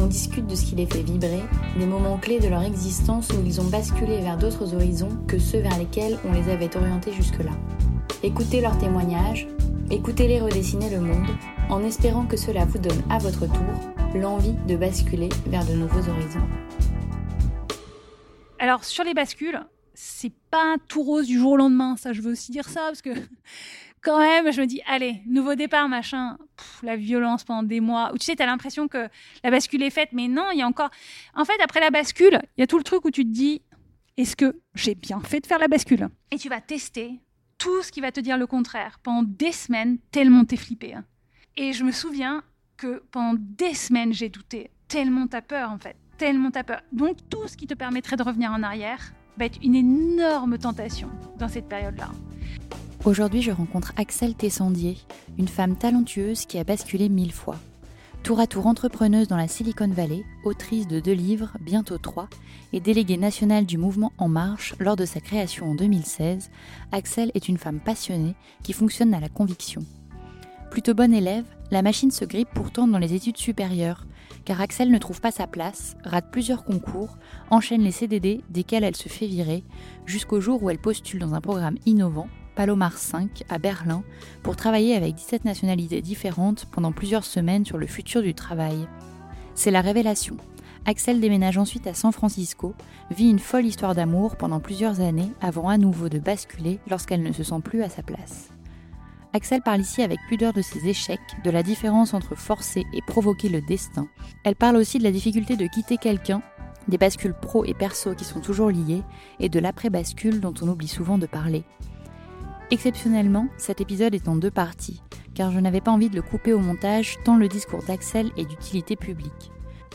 On discute de ce qui les fait vibrer, des moments clés de leur existence où ils ont basculé vers d'autres horizons que ceux vers lesquels on les avait orientés jusque-là. Écoutez leurs témoignages, écoutez-les redessiner le monde, en espérant que cela vous donne à votre tour l'envie de basculer vers de nouveaux horizons. Alors, sur les bascules, c'est pas tout rose du jour au lendemain, ça, je veux aussi dire ça, parce que quand même, je me dis, allez, nouveau départ, machin, la violence pendant des mois, où tu sais, tu as l'impression que la bascule est faite, mais non, il y a encore. En fait, après la bascule, il y a tout le truc où tu te dis, est-ce que j'ai bien fait de faire la bascule? Et tu vas tester tout ce qui va te dire le contraire pendant des semaines, tellement t'es flippé. Hein. Et je me souviens que pendant des semaines, j'ai douté, tellement t'as peur en fait, tellement t'as peur. Donc tout ce qui te permettrait de revenir en arrière va être une énorme tentation dans cette période-là. Aujourd'hui, je rencontre Axel Tessandier, une femme talentueuse qui a basculé mille fois. Tour à tour entrepreneuse dans la Silicon Valley, autrice de deux livres, bientôt trois, et déléguée nationale du mouvement En Marche lors de sa création en 2016, Axel est une femme passionnée qui fonctionne à la conviction. Plutôt bonne élève, la machine se grippe pourtant dans les études supérieures, car Axel ne trouve pas sa place, rate plusieurs concours, enchaîne les CDD desquels elle se fait virer, jusqu'au jour où elle postule dans un programme innovant Palomar 5 à Berlin pour travailler avec 17 nationalités différentes pendant plusieurs semaines sur le futur du travail. C'est la révélation. Axel déménage ensuite à San Francisco, vit une folle histoire d'amour pendant plusieurs années avant à nouveau de basculer lorsqu'elle ne se sent plus à sa place. Axel parle ici avec pudeur de ses échecs, de la différence entre forcer et provoquer le destin. Elle parle aussi de la difficulté de quitter quelqu'un, des bascules pro et perso qui sont toujours liées, et de l'après-bascule dont on oublie souvent de parler. Exceptionnellement, cet épisode est en deux parties, car je n'avais pas envie de le couper au montage tant le discours d'Axel est d'utilité publique.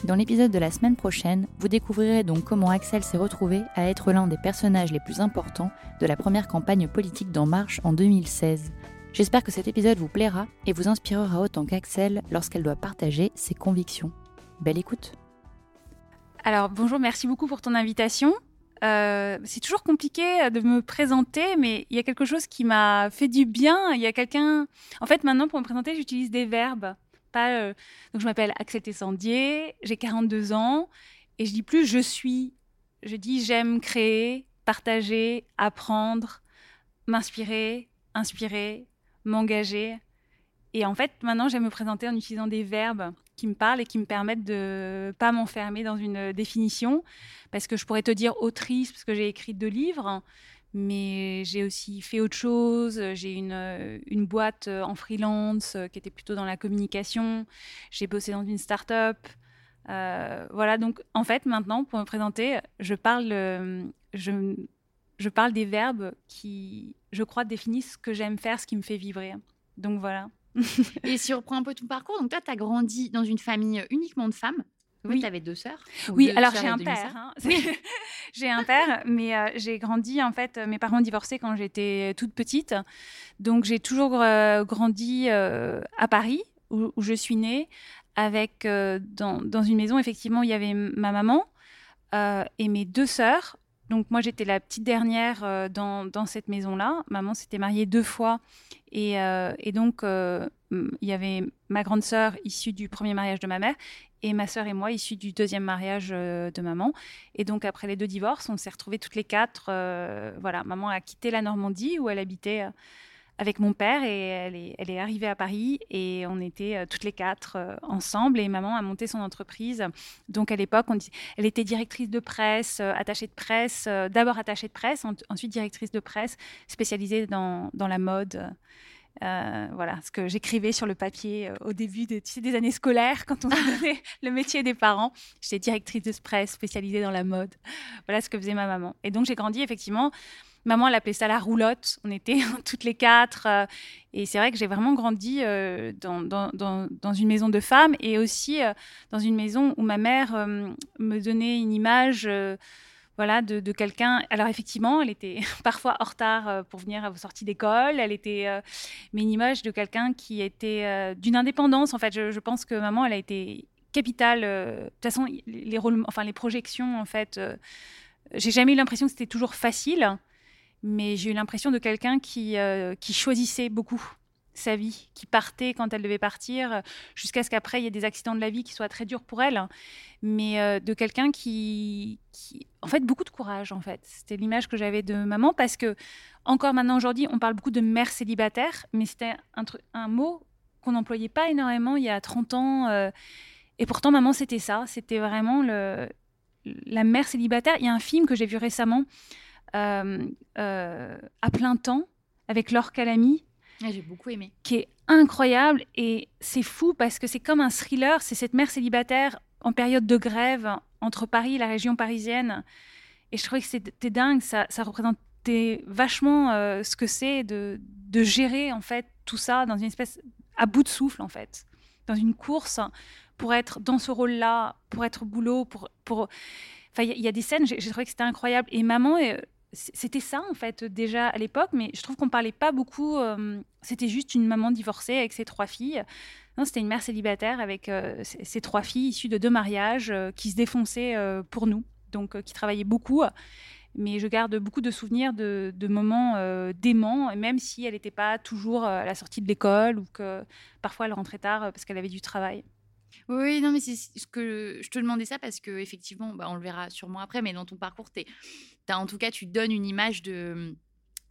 Dans l'épisode de la semaine prochaine, vous découvrirez donc comment Axel s'est retrouvé à être l'un des personnages les plus importants de la première campagne politique d'En Marche en 2016. J'espère que cet épisode vous plaira et vous inspirera autant qu'Axel lorsqu'elle doit partager ses convictions. Belle écoute Alors bonjour, merci beaucoup pour ton invitation. Euh, c'est toujours compliqué de me présenter, mais il y a quelque chose qui m'a fait du bien. Il y a quelqu'un. En fait, maintenant, pour me présenter, j'utilise des verbes. Pas, euh, Donc, je m'appelle Axel Tessandier, j'ai 42 ans, et je dis plus je suis. Je dis j'aime créer, partager, apprendre, m'inspirer, inspirer, m'engager. Et en fait, maintenant, j'aime me présenter en utilisant des verbes qui me parlent et qui me permettent de pas m'enfermer dans une définition. Parce que je pourrais te dire autrice, parce que j'ai écrit deux livres, mais j'ai aussi fait autre chose. J'ai une, une boîte en freelance qui était plutôt dans la communication. J'ai bossé dans une start-up. Euh, voilà, donc en fait, maintenant, pour me présenter, je parle, je, je parle des verbes qui, je crois, définissent ce que j'aime faire, ce qui me fait vibrer. Donc voilà. et si on reprend un peu ton parcours, donc toi, tu as grandi dans une famille uniquement de femmes. Oui, tu avais deux sœurs. Oui, alors j'ai un père. Hein. j'ai un père, mais euh, j'ai grandi, en fait, mes parents ont divorcé quand j'étais toute petite. Donc j'ai toujours euh, grandi euh, à Paris, où, je suis née, avec, dans, dans, une maison, effectivement, où il y avait ma maman et mes deux sœurs. Donc moi, j'étais la petite dernière dans, dans cette maison-là. Maman s'était mariée deux fois euh, et, donc, euh, il y avait ma grande sœur issue du premier mariage de ma mère et ma sœur et moi issus du deuxième mariage euh, de maman. Et donc, après les deux divorces, on s'est retrouvés toutes les quatre. voilà, maman a quitté la Normandie où elle habitait avec mon père et elle est, elle est arrivée à Paris et on était toutes les quatre ensemble et maman a monté son entreprise. Donc à l'époque, elle était directrice de presse, attachée de presse, d'abord attachée de presse, ensuite directrice de presse spécialisée dans, dans la mode. Euh, voilà, ce que j'écrivais sur le papier euh, au début de, des années scolaires, quand on donnait le métier des parents. J'étais directrice de presse spécialisée dans la mode. Voilà ce que faisait ma maman. Et donc j'ai grandi effectivement Maman, elle appelait ça la roulotte. On était toutes les quatre. Euh, et c'est vrai que j'ai vraiment grandi euh, dans, une maison de femmes et aussi euh, dans une maison où ma mère me donnait une image voilà, de, quelqu'un. Alors effectivement, elle était parfois en retard pour venir à vos sorties d'école. Elle était, mais une image de quelqu'un qui était d'une indépendance. En fait, je, je, pense que maman, elle a été capitale. de toute façon, les rôles, enfin les projections, en fait, j'ai jamais eu l'impression que c'était toujours facile mais j'ai eu l'impression de quelqu'un qui, euh, qui choisissait beaucoup sa vie, qui partait quand elle devait partir, jusqu'à ce qu'après il y ait des accidents de la vie qui soient très durs pour elle, mais euh, de quelqu'un qui, en fait, beaucoup de courage, en fait. C'était l'image que j'avais de maman, parce que, encore maintenant aujourd'hui, on parle beaucoup de mère célibataire, mais c'était un, mot qu'on n'employait pas énormément il y a 30 ans, euh, et pourtant, maman, c'était ça, c'était vraiment le, la mère célibataire. Il y a un film que j'ai vu récemment, euh, euh, à plein temps avec Laure Calamy. Ah, j'ai beaucoup aimé. Qui est incroyable et c'est fou parce que c'est comme un thriller. C'est cette mère célibataire en période de grève entre Paris et la région parisienne. Et je trouvais que c'était dingue. Ça, ça représentait vachement euh, ce que c'est de, de, gérer en fait tout ça dans une espèce à bout de souffle en fait, dans une course pour être dans ce rôle-là, pour être au boulot, pour pour. Enfin, il y, a des scènes. J'ai trouvé que c'était incroyable. Et maman, c'était ça en fait déjà à l'époque, mais je trouve qu'on parlait pas beaucoup. Euh, c'était juste une maman divorcée avec ses trois filles. Non, c'était une mère célibataire avec euh, ses, trois filles issues de deux mariages euh, qui se défonçaient pour nous, donc qui travaillaient beaucoup. Mais je garde beaucoup de souvenirs de, de moments déments, même si elle n'était pas toujours à la sortie de l'école ou que parfois elle rentrait tard parce qu'elle avait du travail. Oui, non, mais c'est ce que je te demandais ça parce que effectivement, bah, on le verra sûrement après, mais dans ton parcours, as, en tout cas, tu donnes une image de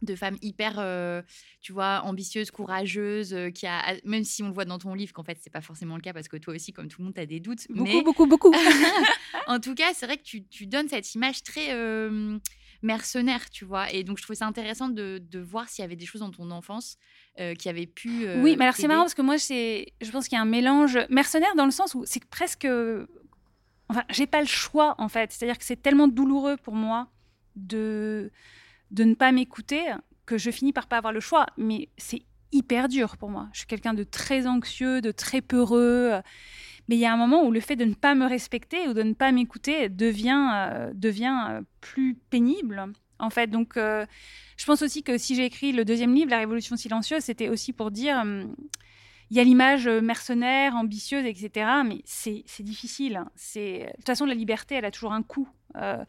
de femme hyper, euh, tu vois, ambitieuse, courageuse, euh, qui a, même si on le voit dans ton livre, qu'en fait, c'est pas forcément le cas parce que toi aussi, comme tout le monde, tu as des doutes. Beaucoup, beaucoup, beaucoup. en tout cas, c'est vrai que tu, tu, donnes cette image très euh, mercenaire, tu vois. Et donc, je trouvais ça intéressant de, de voir s'il y avait des choses dans ton enfance euh, qui avait pu. Euh, oui, mais alors c'est marrant parce que moi, je pense qu'il y a un mélange mercenaire dans le sens où c'est presque. Enfin, j'ai pas le choix en fait. C'est-à-dire que c'est tellement douloureux pour moi de, de ne pas m'écouter que je finis par pas avoir le choix. Mais c'est hyper dur pour moi. Je suis quelqu'un de très anxieux, de très peureux. Mais il y a un moment où le fait de ne pas me respecter ou de ne pas m'écouter devient, euh, devient plus pénible en fait. Donc, euh, je pense aussi que si j'ai écrit le deuxième livre, La Révolution silencieuse, c'était aussi pour dire, hum, il y a l'image mercenaire, ambitieuse, etc. Mais c'est difficile. Hein. C'est de toute façon la liberté, elle a toujours un coût. Euh,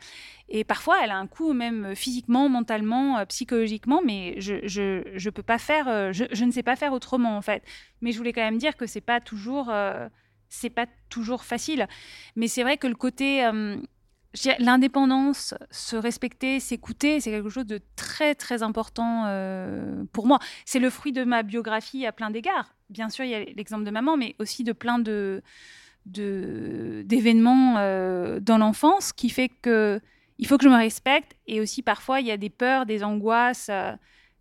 et parfois, elle a un coût même physiquement, mentalement, euh, psychologiquement, mais je, je, peux pas faire, je, ne sais pas faire autrement en fait. Mais je voulais quand même dire que c'est pas toujours, pas toujours facile. Mais c'est vrai que le côté L'indépendance, se respecter, s'écouter, c'est quelque chose de très très important euh, pour moi. C'est le fruit de ma biographie à plein d'égards. Bien sûr, il y a l'exemple de maman, mais aussi de plein d'événements euh, dans l'enfance qui fait que il faut que je me respecte et aussi parfois il y a des peurs, des angoisses euh,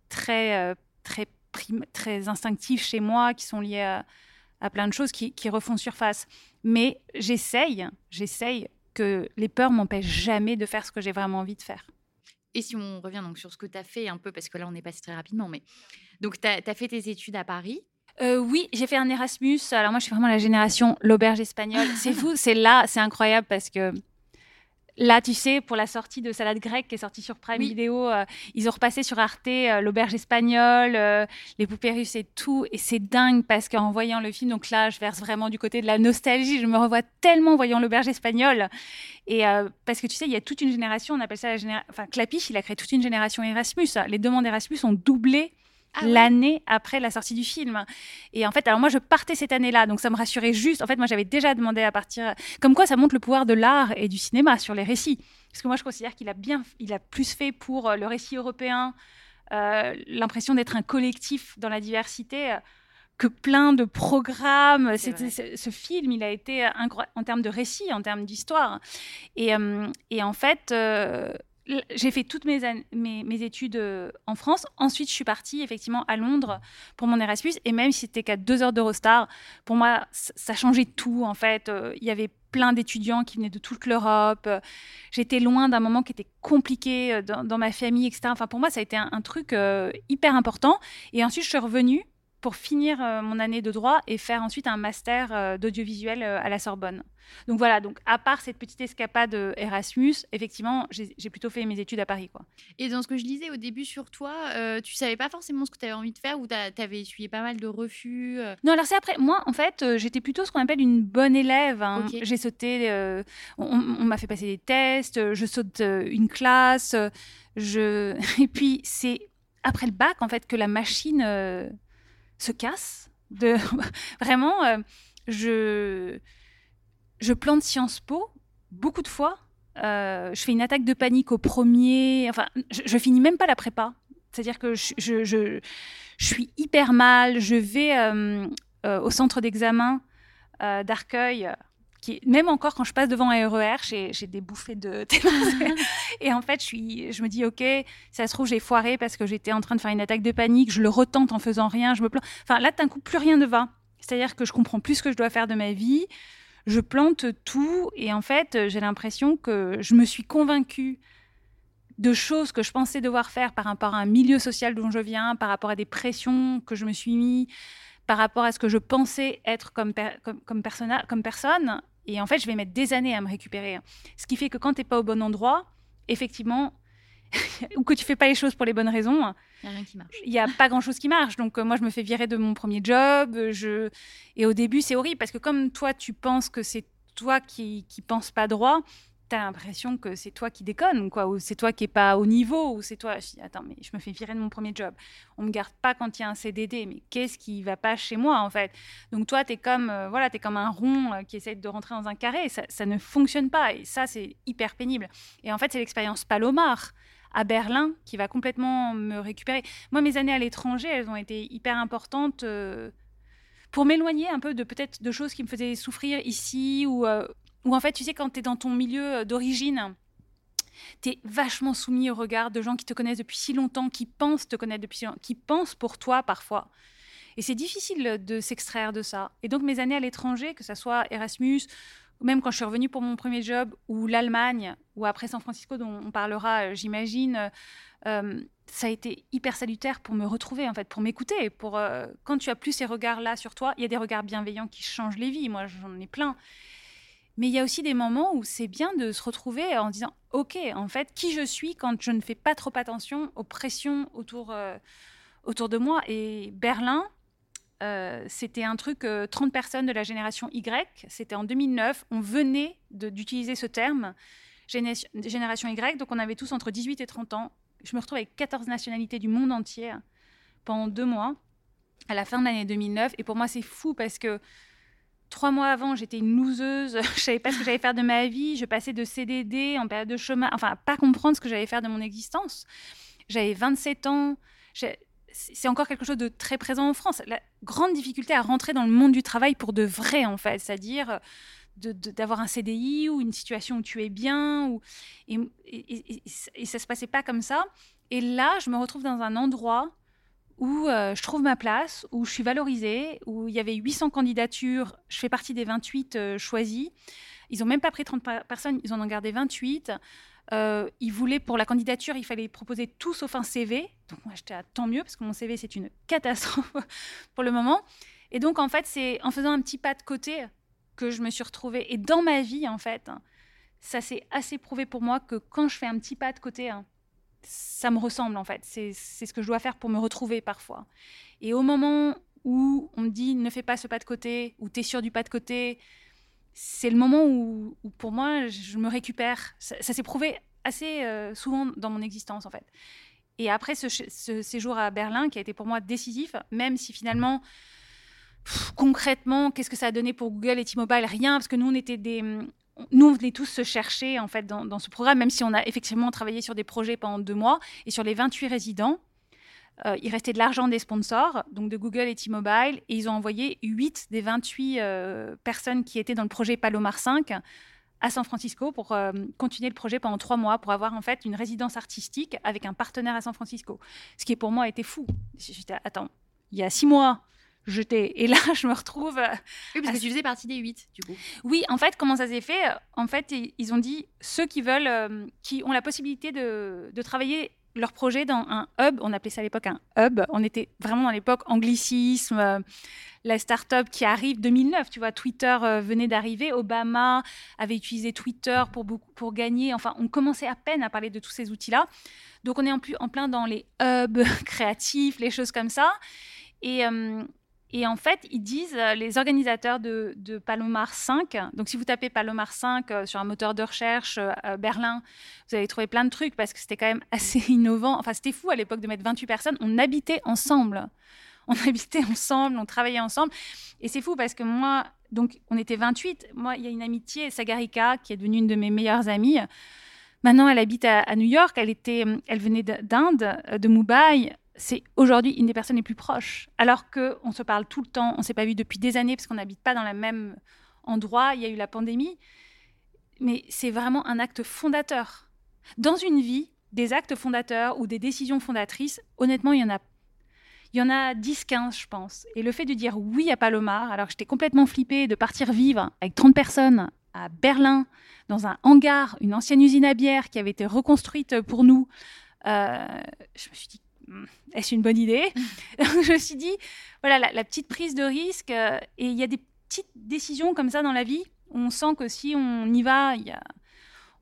très très très instinctives chez moi qui sont liées à, plein de choses qui refont surface. Mais j'essaye, j'essaye que les peurs m'empêchent jamais de faire ce que j'ai vraiment envie de faire. Et si on revient donc sur ce que tu as fait un peu, parce que là on est passé très rapidement, mais donc tu as, fait tes études à Paris. Euh, oui, j'ai fait un Erasmus. Alors moi, je suis vraiment la génération l'auberge espagnole. C'est fou, c'est là, c'est incroyable parce que Là, tu sais, pour la sortie de Salade grecque qui est sortie sur Prime Video, euh, ils ont repassé sur Arte euh, l'auberge espagnole, euh, les poupées russes et tout. Et c'est dingue parce qu'en voyant le film, donc là, je verse vraiment du côté de la nostalgie. Je me revois tellement voyant l'auberge espagnole. Et parce que tu sais, il y a toute une génération, on appelle ça la génération. Enfin, Clapiche, il a créé toute une génération Erasmus. Les demandes Erasmus ont doublé ah l'année après la sortie du film. Et en fait, alors moi, je partais cette année-là, donc ça me rassurait juste. En fait, moi, j'avais déjà demandé à partir. Comme quoi, ça montre le pouvoir de l'art et du cinéma sur les récits. Parce que moi, je considère qu'il a bien, il a plus fait pour euh, le récit européen, euh, l'impression d'être un collectif dans la diversité. Euh, que plein de programmes. ce film, il a été en termes de récit, en termes d'histoire. Et, et, en fait, j'ai fait toutes mes, mes, études euh, en France. Ensuite, je suis partie effectivement à Londres pour mon Erasmus. Et même si c'était qu'à deux heures d'Eurostar, pour moi, ça changeait tout. En fait, euh, il y avait plein d'étudiants qui venaient de toute l'Europe. J'étais loin d'un moment qui était compliqué euh, dans, ma famille, etc. Enfin, pour moi, ça a été un, un truc hyper important. Et ensuite, je suis revenue pour finir euh, mon année de droit et faire ensuite un master euh, d'audiovisuel euh, à la Sorbonne. Donc voilà, donc à part cette petite escapade Erasmus, effectivement, j'ai plutôt fait mes études à Paris. Quoi. Et dans ce que je lisais au début sur toi, tu savais pas forcément ce que tu avais envie de faire ou tu avais essuyé pas mal de refus Non, alors c'est après. Moi, en fait, j'étais plutôt ce qu'on appelle une bonne élève. Hein. J'ai sauté, on, m'a fait passer des tests, je saute une classe. je... Et puis, c'est après le bac, en fait, que la machine se casse. De... Vraiment, euh, je, je plante Sciences Po beaucoup de fois. Euh, je fais une attaque de panique au premier. Enfin, je, finis même pas la prépa. C'est-à-dire que je, je, je, suis hyper mal. Je vais euh, au centre d'examen d'Arcueil même encore quand je passe devant un RER, j'ai des bouffées de et en fait, je, me dis, OK, ça se trouve, j'ai foiré parce que j'étais en train de faire une attaque de panique, je le retente en faisant rien, je me plante. Enfin, là, d'un coup, plus rien ne va. C'est-à-dire que je comprends plus ce que je dois faire de ma vie, je plante tout, et en fait, j'ai l'impression que je me suis convaincue de choses que je pensais devoir faire par rapport à un milieu social dont je viens, par rapport à des pressions que je me suis mis, par rapport à ce que je pensais être comme, comme, comme personne. Et en fait, je vais mettre des années à me récupérer. Ce qui fait que quand tu n'es pas au bon endroit, effectivement, ou que tu fais pas les choses pour les bonnes raisons, il n'y a rien qui marche. Il n'y a pas grand-chose qui marche. Donc euh, moi, je me fais virer de mon premier job. Je... Et au début, c'est horrible parce que comme toi, tu penses que c'est toi qui ne penses pas droit, tu as l'impression que c'est toi qui déconne, quoi, ou c'est toi qui n'es pas au niveau, ou c'est toi. Je dis, attends, mais je me fais virer de mon premier job. On me garde pas quand il y a un CDD, mais qu'est-ce qui va pas chez moi, en fait? Donc toi, tu es comme, euh, voilà, es comme un rond euh, qui essaie de rentrer dans un carré. Ça, ça ne fonctionne pas, et ça, c'est hyper pénible. Et en fait, c'est l'expérience Palomar à Berlin qui va complètement me récupérer. Moi, mes années à l'étranger, elles ont été hyper importantes. Euh, pour m'éloigner un peu de peut-être de choses qui me faisaient souffrir ici ou, ou en fait, tu sais, quand tu es dans ton milieu euh, d'origine, tu es vachement soumis au regard de gens qui te connaissent depuis si longtemps, qui pensent te connaître depuis si longtemps, qui pensent pour toi parfois. Et c'est difficile de s'extraire de ça. Et donc mes années à l'étranger, que ce soit Erasmus, même quand je suis revenue pour mon premier job, ou l'Allemagne, ou après San Francisco, dont on parlera, euh, j'imagine, euh, ça a été hyper salutaire pour me retrouver, en fait, pour m'écouter. Pour quand tu as plus ces regards-là sur toi, il y a des regards bienveillants qui changent les vies. Moi, j'en ai plein. Mais il y a aussi des moments où c'est bien de se retrouver en disant Ok, en fait, qui je suis quand je ne fais pas trop attention aux pressions autour, euh, autour de moi. Et Berlin, euh, c'était un truc, 30 euh, personnes de la génération Y, c'était en 2009, on venait d'utiliser ce terme, génération Y, donc on avait tous entre 18 et 30 ans. Je me retrouve avec 14 nationalités du monde entier pendant deux mois, à la fin de l'année 2009. Et pour moi, c'est fou parce que Trois mois avant, j'étais une loseuse, je savais pas ce que j'allais faire de ma vie, je passais de CDD en période de chemin, enfin, pas comprendre ce que j'allais faire de mon existence. J'avais 27 ans, c'est encore quelque chose de très présent en France. La grande difficulté à rentrer dans le monde du travail pour de vrai, en fait, c'est-à-dire d'avoir un CDI ou une situation où tu es bien, ou, et, et, et, ça se passait pas comme ça. Et là, je me retrouve dans un endroit où euh, je trouve ma place, où je suis valorisée, où il y avait 800 candidatures, je fais partie des 28 euh, choisies. Ils n'ont même pas pris 30 personnes, ils en ont gardé 28. Euh, ils voulaient, pour la candidature, il fallait proposer tout sauf un CV. Donc moi, j'étais à tant mieux, parce que mon CV, c'est une catastrophe pour le moment. Et donc, en fait, c'est en faisant un petit pas de côté que je me suis retrouvée. Et dans ma vie, en fait, ça s'est assez prouvé pour moi que quand je fais un petit pas de côté, hein, ça me ressemble en fait. C'est ce que je dois faire pour me retrouver parfois. Et au moment où on me dit ne fais pas ce pas de côté, ou tu es sûr du pas de côté, c'est le moment où, pour moi je me récupère. Ça, s'est prouvé assez euh, souvent dans mon existence en fait. Et après ce, séjour à Berlin qui a été pour moi décisif, même si finalement concrètement, qu'est-ce que ça a donné pour Google et T-Mobile? Rien, parce que nous, on était des, nous, on venait tous se chercher en fait dans, ce programme, même si on a effectivement travaillé sur des projets pendant deux mois. Et sur les 28 résidents, euh, il restait de l'argent des sponsors, donc de Google et T-Mobile, et ils ont envoyé 8 des 28 euh, personnes qui étaient dans le projet Palomar 5 à San Francisco pour euh, continuer le projet pendant trois mois, pour avoir en fait une résidence artistique avec un partenaire à San Francisco. Ce qui pour moi était fou. J'étais, attends, il y a six mois, et là je me retrouve. Euh, oui, parce que tu faisais partie des huit, du coup. Oui, en fait, comment ça s'est fait En fait, ils ont dit ceux qui veulent, euh, qui ont la possibilité de, de travailler leur projet dans un hub, on appelait ça à l'époque un hub, on était vraiment dans l'époque anglicisme, la start-up qui arrive 2009, tu vois, Twitter euh, venait d'arriver, Obama avait utilisé Twitter pour, beaucoup, pour gagner, enfin, on commençait à peine à parler de tous ces outils-là. Donc, on est en, plus, en plein dans les hubs créatifs, les choses comme ça. Et, euh, et en fait, ils disent, euh, les organisateurs de, Palomar 5, donc si vous tapez Palomar 5 sur un moteur de recherche à Berlin, vous allez trouver plein de trucs parce que c'était quand même assez innovant. Enfin, c'était fou à l'époque de mettre 28 personnes. On habitait ensemble. on habitait ensemble, on travaillait ensemble. Et c'est fou parce que moi, donc on était 28. Moi, il y a une amitié, Sagarika, qui est devenue une de mes meilleures amies. Maintenant, elle habite à, New York. Elle, était, elle venait d'Inde, de Mumbai. C'est aujourd'hui une des personnes les plus proches. Alors qu'on se parle tout le temps, on ne s'est pas vu depuis des années parce qu'on n'habite pas dans le même endroit. Il y a eu la pandémie. Mais c'est vraiment un acte fondateur. Dans une vie, des actes fondateurs ou des décisions fondatrices, honnêtement, il y en a il y en a 10-15, je pense. Et le fait de dire oui à Palomar, alors que j'étais complètement flippée de partir vivre avec 30 personnes à Berlin, dans un hangar, une ancienne usine à bière qui avait été reconstruite pour nous, euh, je me suis dit, est-ce une bonne idée Je me suis dit, voilà, la, petite prise de risque. Euh, et il y a des petites décisions comme ça dans la vie. On sent que si on y va, y a,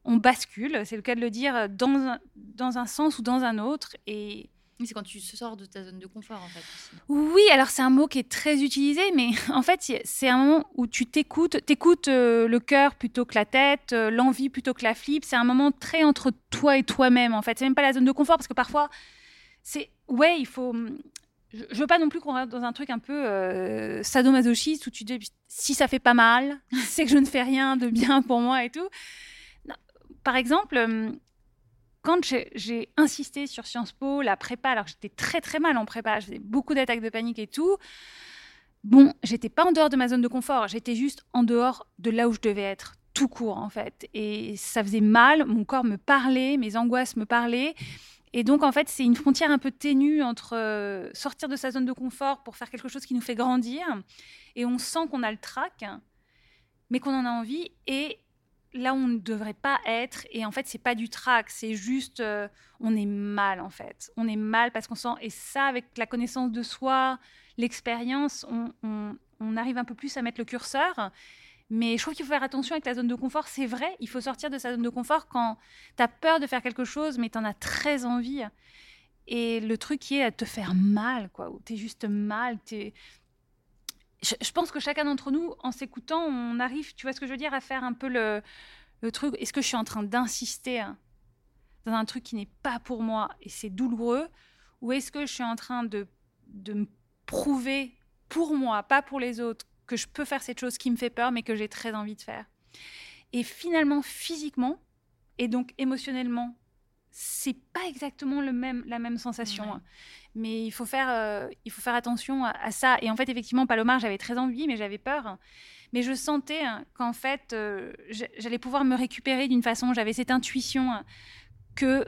on bascule, c'est le cas de le dire, dans dans un sens ou dans un autre. Et c'est quand tu sors de ta zone de confort, en fait. Oui, alors c'est un mot qui est très utilisé, mais en fait, c'est un moment où tu t'écoutes, t'écoutes euh, le cœur plutôt que la tête, euh, l'envie plutôt que la flip. C'est un moment très entre toi et toi-même, en fait. C'est même pas la zone de confort, parce que parfois, c'est. Ouais, il faut. Hum, je, je veux pas non plus qu'on rentre dans un truc un peu euh, sadomasochiste où tu dis si ça fait pas mal, c'est que je ne fais rien de bien pour moi et tout. Par exemple, hum, quand j'ai insisté sur Sciences Po, la prépa, alors j'étais très très mal en prépa, j'avais beaucoup d'attaques de panique et tout. Bon, j'étais pas en dehors de ma zone de confort, j'étais juste en dehors de là où je devais être, tout court en fait. Et ça faisait mal, mon corps me parlait, mes angoisses me parlaient. Et donc en fait, c'est une frontière un peu ténue entre euh, sortir de sa zone de confort pour faire quelque chose qui nous fait grandir, et on sent qu'on a le trac, mais qu'on en a envie, et là on ne devrait pas être. Et en fait, c'est pas du trac, c'est juste, euh, on est mal en fait. On est mal parce qu'on sent. Et ça, avec la connaissance de soi, l'expérience, on, arrive un peu plus à mettre le curseur. Mais je trouve qu'il faut faire attention avec la zone de confort. C'est vrai, il faut sortir de sa zone de confort quand tu as peur de faire quelque chose, mais tu en as très envie. Et le truc qui est à te faire mal, quoi, où tu es juste mal, tu je, pense que chacun d'entre nous, en s'écoutant, on arrive, tu vois ce que je veux dire, à faire un peu le, truc. Est-ce que je suis en train d'insister hein, dans un truc qui n'est pas pour moi et c'est douloureux? Ou est-ce que je suis en train de, de me prouver pour moi, pas pour les autres, que je peux faire cette chose qui me fait peur, mais que j'ai très envie de faire Et finalement, physiquement, et donc émotionnellement, c'est pas exactement le même, la même sensation. Hein. Mais il faut faire, euh, il faut faire attention à, ça. Et en fait, effectivement, Palomar, j'avais très envie, mais j'avais peur. Mais je sentais hein, qu'en fait, euh, j'allais pouvoir me récupérer d'une façon. J'avais cette intuition hein, que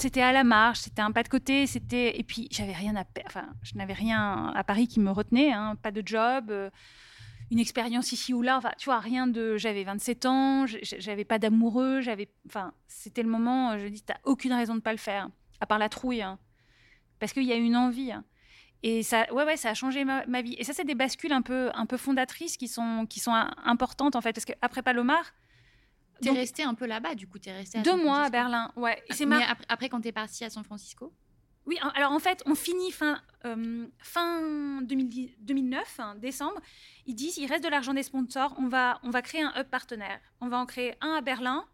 c'était à la marche, c'était un pas de côté, c'était et puis j'avais rien à je n'avais rien à Paris qui me retenait, pas de job, euh, une expérience ici ou là, tu vois, rien de. J'avais 27 ans, j'avais pas d'amoureux, j'avais. Enfin, c'était le moment, je dis, t'as aucune raison de pas le faire, à part la trouille. Hein. parce qu'il y a une envie. Hein. Et ça, ouais, ouais, ça a changé ma, vie. Et ça, c'est des bascules un peu, un peu fondatrices qui sont, qui sont importantes, en fait. Parce qu'après Palomar. T'es resté un peu là-bas, du coup, t'es resté Deux mois à Berlin, ouais. Et Mais après, après, quand t'es parti à San Francisco? Oui, alors en fait, on finit fin, euh, fin 2009, hein, décembre. Ils disent, il reste de l'argent des sponsors, on va, on va créer un hub partenaire. On va en créer un à Berlin,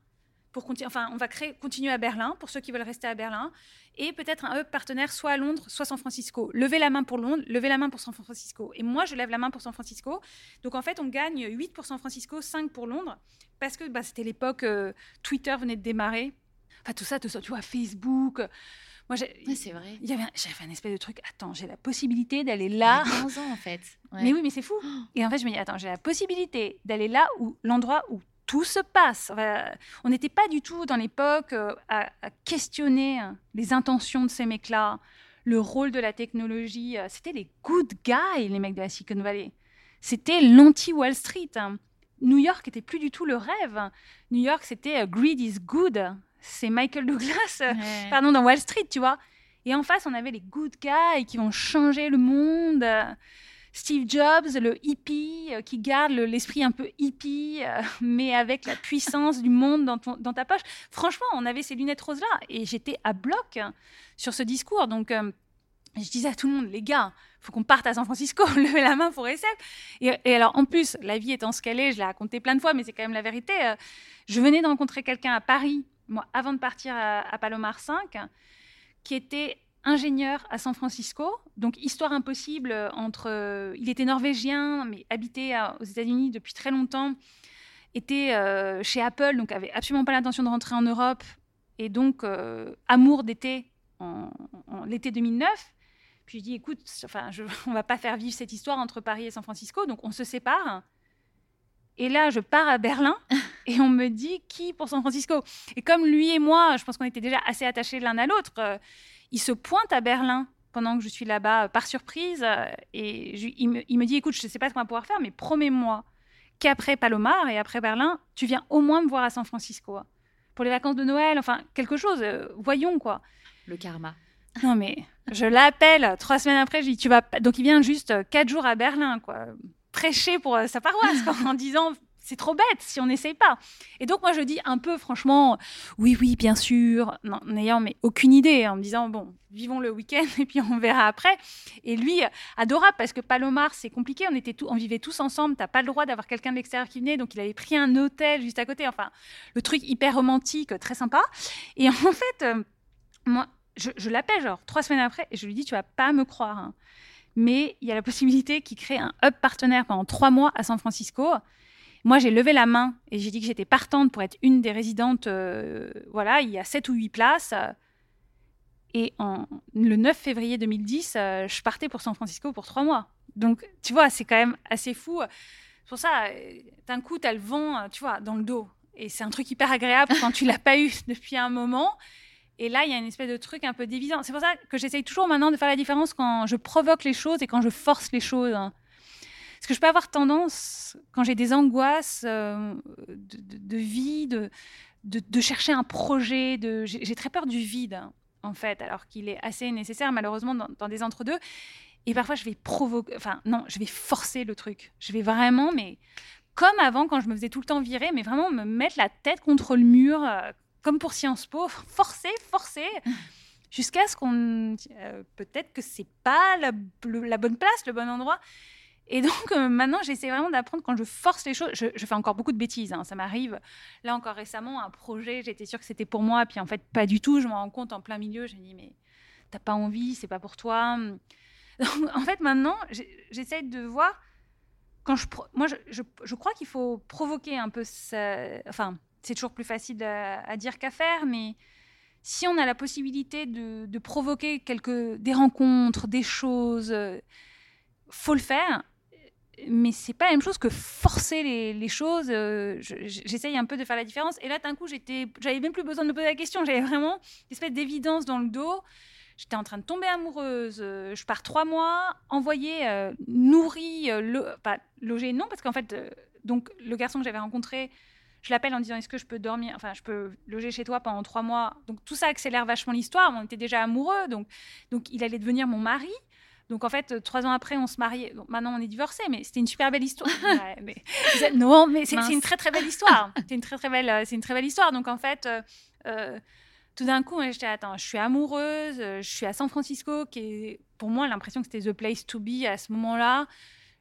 pour enfin, on va créer, continuer à Berlin pour ceux qui veulent rester à Berlin, et peut-être un hub partenaire soit à Londres, soit San Francisco. Levez la main pour Londres, levez la main pour San Francisco. Et moi, je lève la main pour San Francisco. Donc en fait, on gagne 8 pour San Francisco, 5 pour Londres, parce que bah, c'était l'époque, euh, Twitter venait de démarrer. Enfin, tout ça, tout ça, tu vois, Facebook. Moi, c'est vrai. J'avais un espèce de truc. Attends, j'ai la possibilité d'aller là. 15 ans en fait. Mais oui, mais c'est fou. Et en fait, je me dis, attends, j'ai la possibilité d'aller là où l'endroit où tout se passe. on n'était pas du tout dans l'époque euh, à, questionner les intentions de ces mecs-là, le rôle de la technologie. Euh, c'était les good guys, les mecs de la Silicon Valley. C'était l'anti-Wall Street. New York était plus du tout le rêve. New York, c'était euh, greed is good. C'est Michael Douglas, pardon, dans Wall Street, tu vois. Et en face, on avait les good guys qui vont changer le monde. Steve Jobs, le hippie, euh, qui garde l'esprit un peu hippie, euh, mais avec la puissance du monde dans, ta poche. Franchement, on avait ces lunettes roses-là et j'étais à bloc sur ce discours. Donc, euh, je disais à tout le monde, les gars, faut qu'on parte à San Francisco, levez la main pour SF. Et, et, alors, en plus, la vie étant ce qu'elle est, je l'ai raconté plein de fois, mais c'est quand même la vérité. je venais de rencontrer quelqu'un à Paris, moi, avant de partir à, à Palomar 5, qui était ingénieur à San Francisco. Donc, histoire impossible entre. Euh, il était norvégien, mais habitait aux États-Unis depuis très longtemps. Était euh, chez Apple, donc avait absolument pas l'intention de rentrer en Europe. Et donc, euh, amour d'été en, l'été 2009. Puis je dis, écoute, enfin, je, on va pas faire vivre cette histoire entre Paris et San Francisco, donc on se sépare. Et là, je pars à Berlin et on me dit qui pour San Francisco? Et comme lui et moi, je pense qu'on était déjà assez attachés l'un à l'autre, il se pointe à Berlin pendant que je suis là-bas euh, par surprise euh, et il, me, dit écoute, je ne sais pas ce qu'on va pouvoir faire, mais promets-moi qu'après Palomar et après Berlin, tu viens au moins me voir à San Francisco pour les vacances de Noël, enfin quelque chose. Euh, voyons quoi. Le karma. Non mais je l'appelle trois semaines après, je dis tu vas donc il vient juste quatre jours à Berlin quoi prêcher pour sa paroisse en disant c'est trop bête si on n'essaye pas. Et donc moi je dis un peu franchement, oui oui bien sûr, n'ayant mais aucune idée, en me disant bon vivons le week-end et puis on verra après. Et lui adorable parce que Palomar c'est compliqué, on était on vivait tous ensemble, t'as pas le droit d'avoir quelqu'un de l'extérieur qui venait, donc il avait pris un hôtel juste à côté, enfin le truc hyper romantique, très sympa. Et en fait euh, moi je, l'appelle genre trois semaines après et je lui dis tu vas pas me croire. Hein. mais il y a la possibilité qu'il crée un hub partenaire pendant trois mois à San Francisco. Moi, j'ai levé la main et j'ai dit que j'étais partante pour être une des résidentes. Euh, voilà, il y a sept ou huit places. Et en, le 9 février 2010, euh, je partais pour San Francisco pour trois mois. Donc, tu vois, c'est quand même assez fou. C'est pour ça, euh, d'un coup, tu as le vent, tu vois, dans le dos. Et c'est un truc hyper agréable quand tu l'as pas eu depuis un moment. Et là, il y a une espèce de truc un peu dévisant. C'est pour ça que j'essaye toujours maintenant de faire la différence quand je provoque les choses et quand je force les choses. Parce que je peux avoir tendance, quand j'ai des angoisses euh, de, vie, de, de, chercher un projet, j'ai très peur du vide, en fait, alors qu'il est assez nécessaire, malheureusement, dans, des entre-deux. Et parfois, je vais provoquer, enfin, non, je vais forcer le truc. Je vais vraiment, mais comme avant, quand je me faisais tout le temps virer, mais vraiment me mettre la tête contre le mur, euh, comme pour Sciences Po, forcer, forcer. jusqu'à ce qu'on euh, peut-être que c'est pas la, bonne place, le bon endroit. Et donc euh, maintenant, j'essaie vraiment d'apprendre quand je force les choses. Je, fais encore beaucoup de bêtises. Hein, ça m'arrive. Là encore récemment, un projet, j'étais sûre que c'était pour moi, puis en fait pas du tout. Je me rends compte en plein milieu. J'ai dit mais t'as pas envie, c'est pas pour toi. Donc, en fait maintenant, j'essaie de voir je, moi je, je, crois qu'il faut provoquer un peu. Ça, enfin, c'est toujours plus facile à, dire qu'à faire, mais si on a la possibilité de, de provoquer quelques des rencontres, des choses, euh, faut le faire mais c'est pas la même chose que forcer les, choses. Euh, j'essaye un peu de faire la différence. Et là, d'un coup, j'avais même plus besoin de me poser la question. J'avais vraiment une espèce d'évidence dans le dos. J'étais en train de tomber amoureuse. Euh, je pars trois mois, envoyée, euh, nourrie, pas logée, non, parce qu'en fait, donc le garçon que j'avais rencontré, je l'appelle en disant est-ce que je peux dormir, enfin, je peux loger chez toi pendant trois mois? Donc tout ça accélère vachement l'histoire. On était déjà amoureux, donc donc il allait devenir mon mari. Donc en fait, trois ans après, on se mariait. maintenant, on est divorcés, mais c'était une super belle histoire. mais... Non, mais c'est une très très belle histoire. C'est une très très belle, euh, c'est une très belle histoire. Donc en fait, euh, euh, tout d'un coup, j'étais attends, je suis amoureuse, je suis à San Francisco, qui est pour moi l'impression que c'était the place to be à ce moment-là.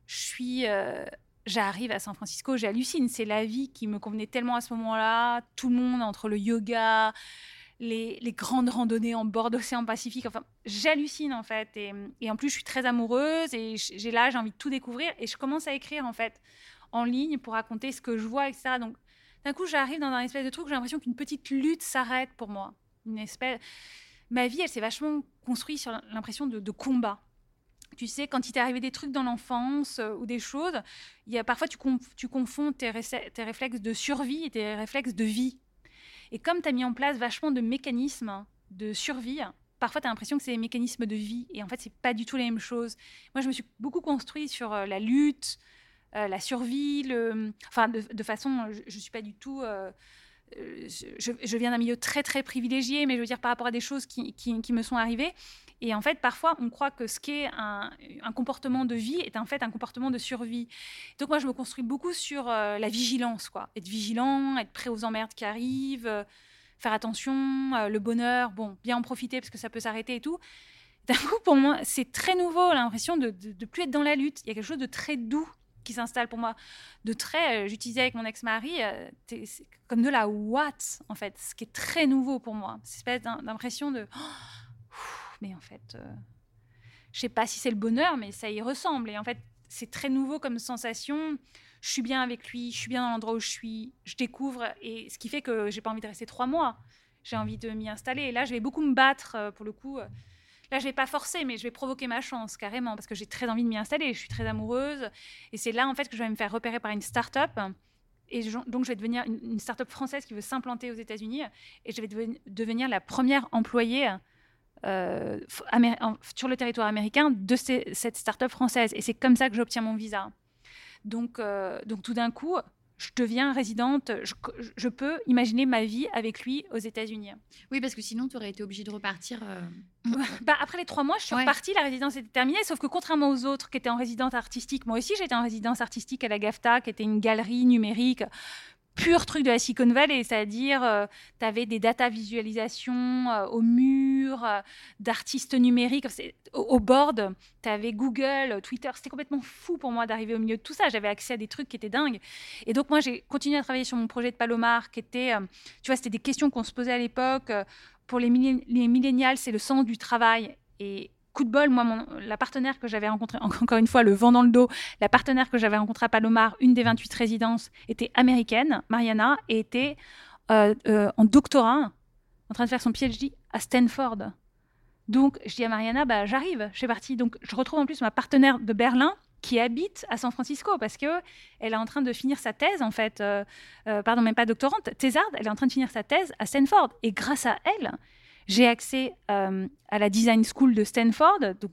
Je suis j'arrive à San Francisco, j'hallucine. C'est la vie qui me convenait tellement à ce moment-là. Tout le monde entre le yoga, les, grandes randonnées en bord d'océan Pacifique. Enfin, j'hallucine en fait. Et, en plus, je suis très amoureuse et j'ai là, j'ai envie de tout découvrir. Et je commence à écrire en fait en ligne pour raconter ce que je vois, etc. Donc, d'un coup, j'arrive dans un espèce de truc, j'ai l'impression qu'une petite lutte s'arrête pour moi. Une espèce. Ma vie, elle s'est vachement construite sur l'impression de, combat. tu sais, quand il t'est arrivé des trucs dans l'enfance euh, ou des choses, y a, parfois tu, confonds tes, réflexes de survie et tes réflexes de vie. Et comme tu as mis en place vachement de mécanismes de survie, parfois tu as l'impression que c'est des mécanismes de vie. Et en fait, c'est pas du tout les mêmes choses. Moi, je me suis beaucoup construit sur euh, la lutte, euh, la survie, enfin, de, façon, je, ne suis pas du tout. Je, viens d'un milieu très très privilégié, mais je veux dire par rapport à des choses qui, qui, me sont arrivées, et en fait, parfois, on croit que ce qui est un, comportement de vie est en fait un comportement de survie. Donc moi, je me construis beaucoup sur euh, la vigilance, quoi. Être vigilant, être prêt aux emmerdes qui arrivent, euh, faire attention, euh, le bonheur, bon, bien en profiter parce que ça peut s'arrêter et tout. D'un coup, pour moi, c'est très nouveau, l'impression de, ne plus être dans la lutte. Il y a quelque chose de très doux qui s'installe pour moi, de très, j'utilisais avec mon ex-mari, comme de la what, en fait, ce qui est très nouveau pour moi. Cette espèce d'impression de... Oh, mais en fait, euh, je sais pas si c'est le bonheur, mais ça y ressemble. Et en fait, c'est très nouveau comme sensation. Je suis bien avec lui, je suis bien dans l'endroit où je suis, je découvre, et ce qui fait que j'ai pas envie de rester trois mois. J'ai envie de m'y installer. Et là, je vais beaucoup me battre euh, pour le coup. Là, je vais pas forcer, mais je vais provoquer ma chance carrément parce que j'ai très envie de m'y installer. Je suis très amoureuse, et c'est là en fait que je vais me faire repérer par une start-up. Et donc, je vais devenir une, start-up française qui veut s'implanter aux États-Unis, et je vais devenir la première employée euh, sur le territoire américain de cette start-up française. Et c'est comme ça que j'obtiens mon visa. Donc, euh, donc tout d'un coup, je deviens résidente, je, peux imaginer ma vie avec lui aux États-Unis. Oui, parce que sinon, tu aurais été obligée de repartir. Euh, bah, après les trois mois, je suis repartie, la résidence était terminée, sauf que contrairement aux autres qui étaient en résidence artistique, moi aussi j'étais en résidence artistique à la GAFTA, qui était une galerie numérique pur truc de la Silicon Valley, c'est-à-dire euh, tu avais des data visualisations euh, au mur, euh, d'artistes numériques, au, board, tu avais Google, Twitter, c'était complètement fou pour moi d'arriver au milieu de tout ça, j'avais accès à des trucs qui étaient dingues. Et donc moi j'ai continué à travailler sur mon projet de Palomar, qui était, tu vois, c'était des questions qu'on se posait à l'époque. pour les, les millénials, c'est le sens du travail. Et coup de bol, moi, la partenaire que j'avais rencontrée, encore une fois, le vent dans le dos, la partenaire que j'avais rencontrée à Palomar, une des 28 résidences, était américaine, Mariana, et était euh, euh, en doctorat, en train de faire son PhD à Stanford. Donc, je dis à Mariana, bah, j'arrive, je suis partie. Donc, je retrouve en plus ma partenaire de Berlin qui habite à San Francisco parce que elle est en train de finir sa thèse, en fait, euh, pardon, même pas doctorante, thésarde, elle est en train de finir sa thèse à Stanford. Et grâce à elle, j'ai accès euh, à la Design School de Stanford, donc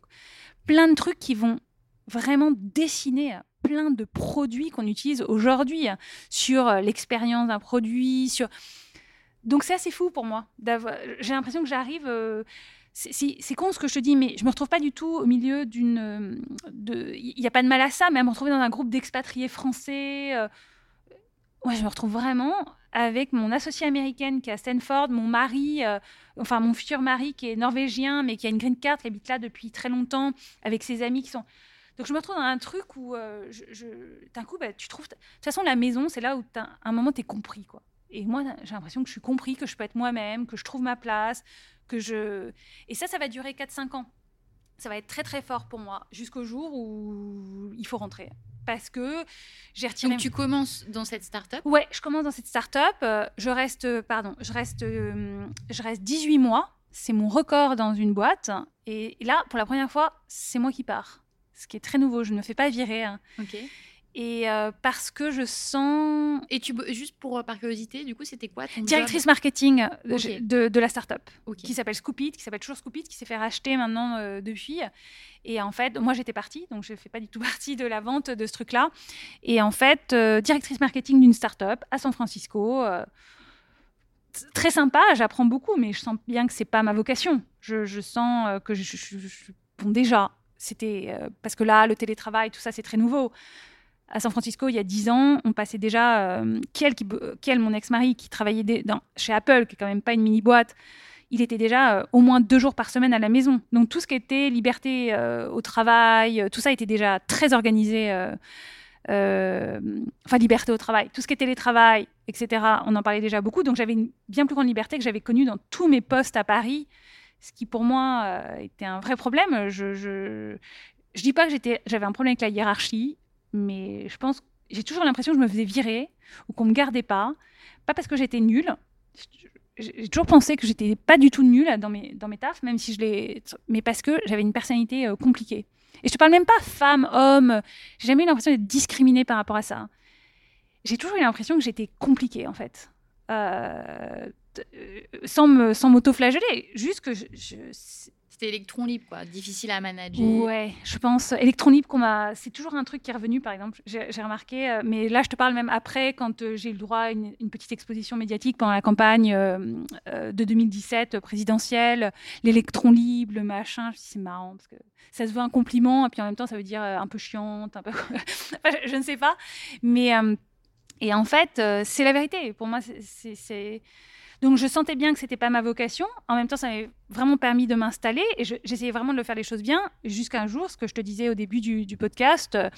plein de trucs qui vont vraiment dessiner plein de produits qu'on utilise aujourd'hui sur euh, l'expérience d'un produit, donc c'est assez fou pour moi. J'ai l'impression que j'arrive. Euh, c'est con ce que je te dis, mais je me retrouve pas du tout au milieu d'une. Il n'y a pas de mal à ça, mais à me retrouver dans un groupe d'expatriés français. Ouais, je me retrouve vraiment avec mon associée américaine qui est à Stanford, mon mari, euh, enfin mon futur mari qui est norvégien mais qui a une green card, qui habite là depuis très longtemps, avec ses amis qui sont. Donc je me retrouve dans un truc où euh, d'un coup, bah, tu trouves. De toute façon, la maison, c'est là où à un moment, tu es compris. quoi. Et moi, j'ai l'impression que je suis compris, que je peux être moi-même, que je trouve ma place, que je. Et ça, ça va durer 4-5 ans. Ça va être très très fort pour moi, jusqu'au jour où il faut rentrer parce que j'ai retiré. Donc tu commences dans cette start-up Ouais, je commence dans cette start-up. Euh, je reste, pardon, je reste, euh, je reste 18 mois. C'est mon record dans une boîte. Et là, pour la première fois, c'est moi qui pars. Ce qui est très nouveau. Je ne me fais pas virer. Hein. Ok. Et euh, parce que je sens. Et tu juste pour euh, par curiosité, du coup, c'était quoi Directrice marketing de, de, la startup, qui s'appelle Scoopit, qui s'appelle toujours Scoopit, qui s'est fait racheter maintenant euh, depuis. Et en fait, moi j'étais partie, donc je ne fais pas du tout partie de la vente de ce truc-là. Et en fait, directrice marketing d'une startup à San Francisco. très sympa, j'apprends beaucoup, mais je sens bien que c'est pas ma vocation. Je, je sens que je, je, bon déjà, c'était parce que là, le télétravail, tout ça, c'est très nouveau à San Francisco il y a dix ans, on passait déjà. Euh, Kiel, mon ex-mari, qui travaillait chez Apple, qui est quand même pas une mini-boîte, il était déjà euh, au moins deux jours par semaine à la maison. Donc tout ce qui était liberté euh, au travail, tout ça était déjà très organisé. enfin, liberté au travail, tout ce qui était les travail, etc. On en parlait déjà beaucoup. Donc j'avais une bien plus grande liberté que j'avais connue dans tous mes postes à Paris, ce qui pour moi était un vrai problème. Je, je dis pas que j'avais un problème avec la hiérarchie mais je pense, j'ai toujours l'impression que je me faisais virer ou qu'on me gardait pas, pas parce que j'étais nulle. J'ai toujours pensé que j'étais pas du tout nulle dans mes dans tafs, même si je l'ai, mais parce que j'avais une personnalité euh, compliquée. Et je te parle même pas femme, homme. J'ai jamais eu l'impression d'être discriminée par rapport à ça. J'ai toujours eu l'impression que j'étais compliquée, en fait. Euh, sans m'auto-flageller. Juste que je, c'était électron libre, quoi, difficile à manager. Ouais, je pense. Électron libre, qu'on c'est toujours un truc qui est revenu, par exemple. J'ai, remarqué, euh, mais là, je te parle même après, quand euh, j'ai eu le droit à une, petite exposition médiatique pendant la campagne de 2017 présidentielle, l'électron libre, le machin. Je c'est marrant parce que ça se veut un compliment, et puis en même temps, ça veut dire un peu chiante, un peu. je, je, ne sais pas. Mais. et en fait, c'est la vérité. Pour moi, c'est donc je sentais bien que c'était pas ma vocation. En même temps, ça m'avait vraiment permis de m'installer et j'essayais vraiment de le faire les choses bien jusqu'à un jour, ce que je te disais au début du, podcast, euh,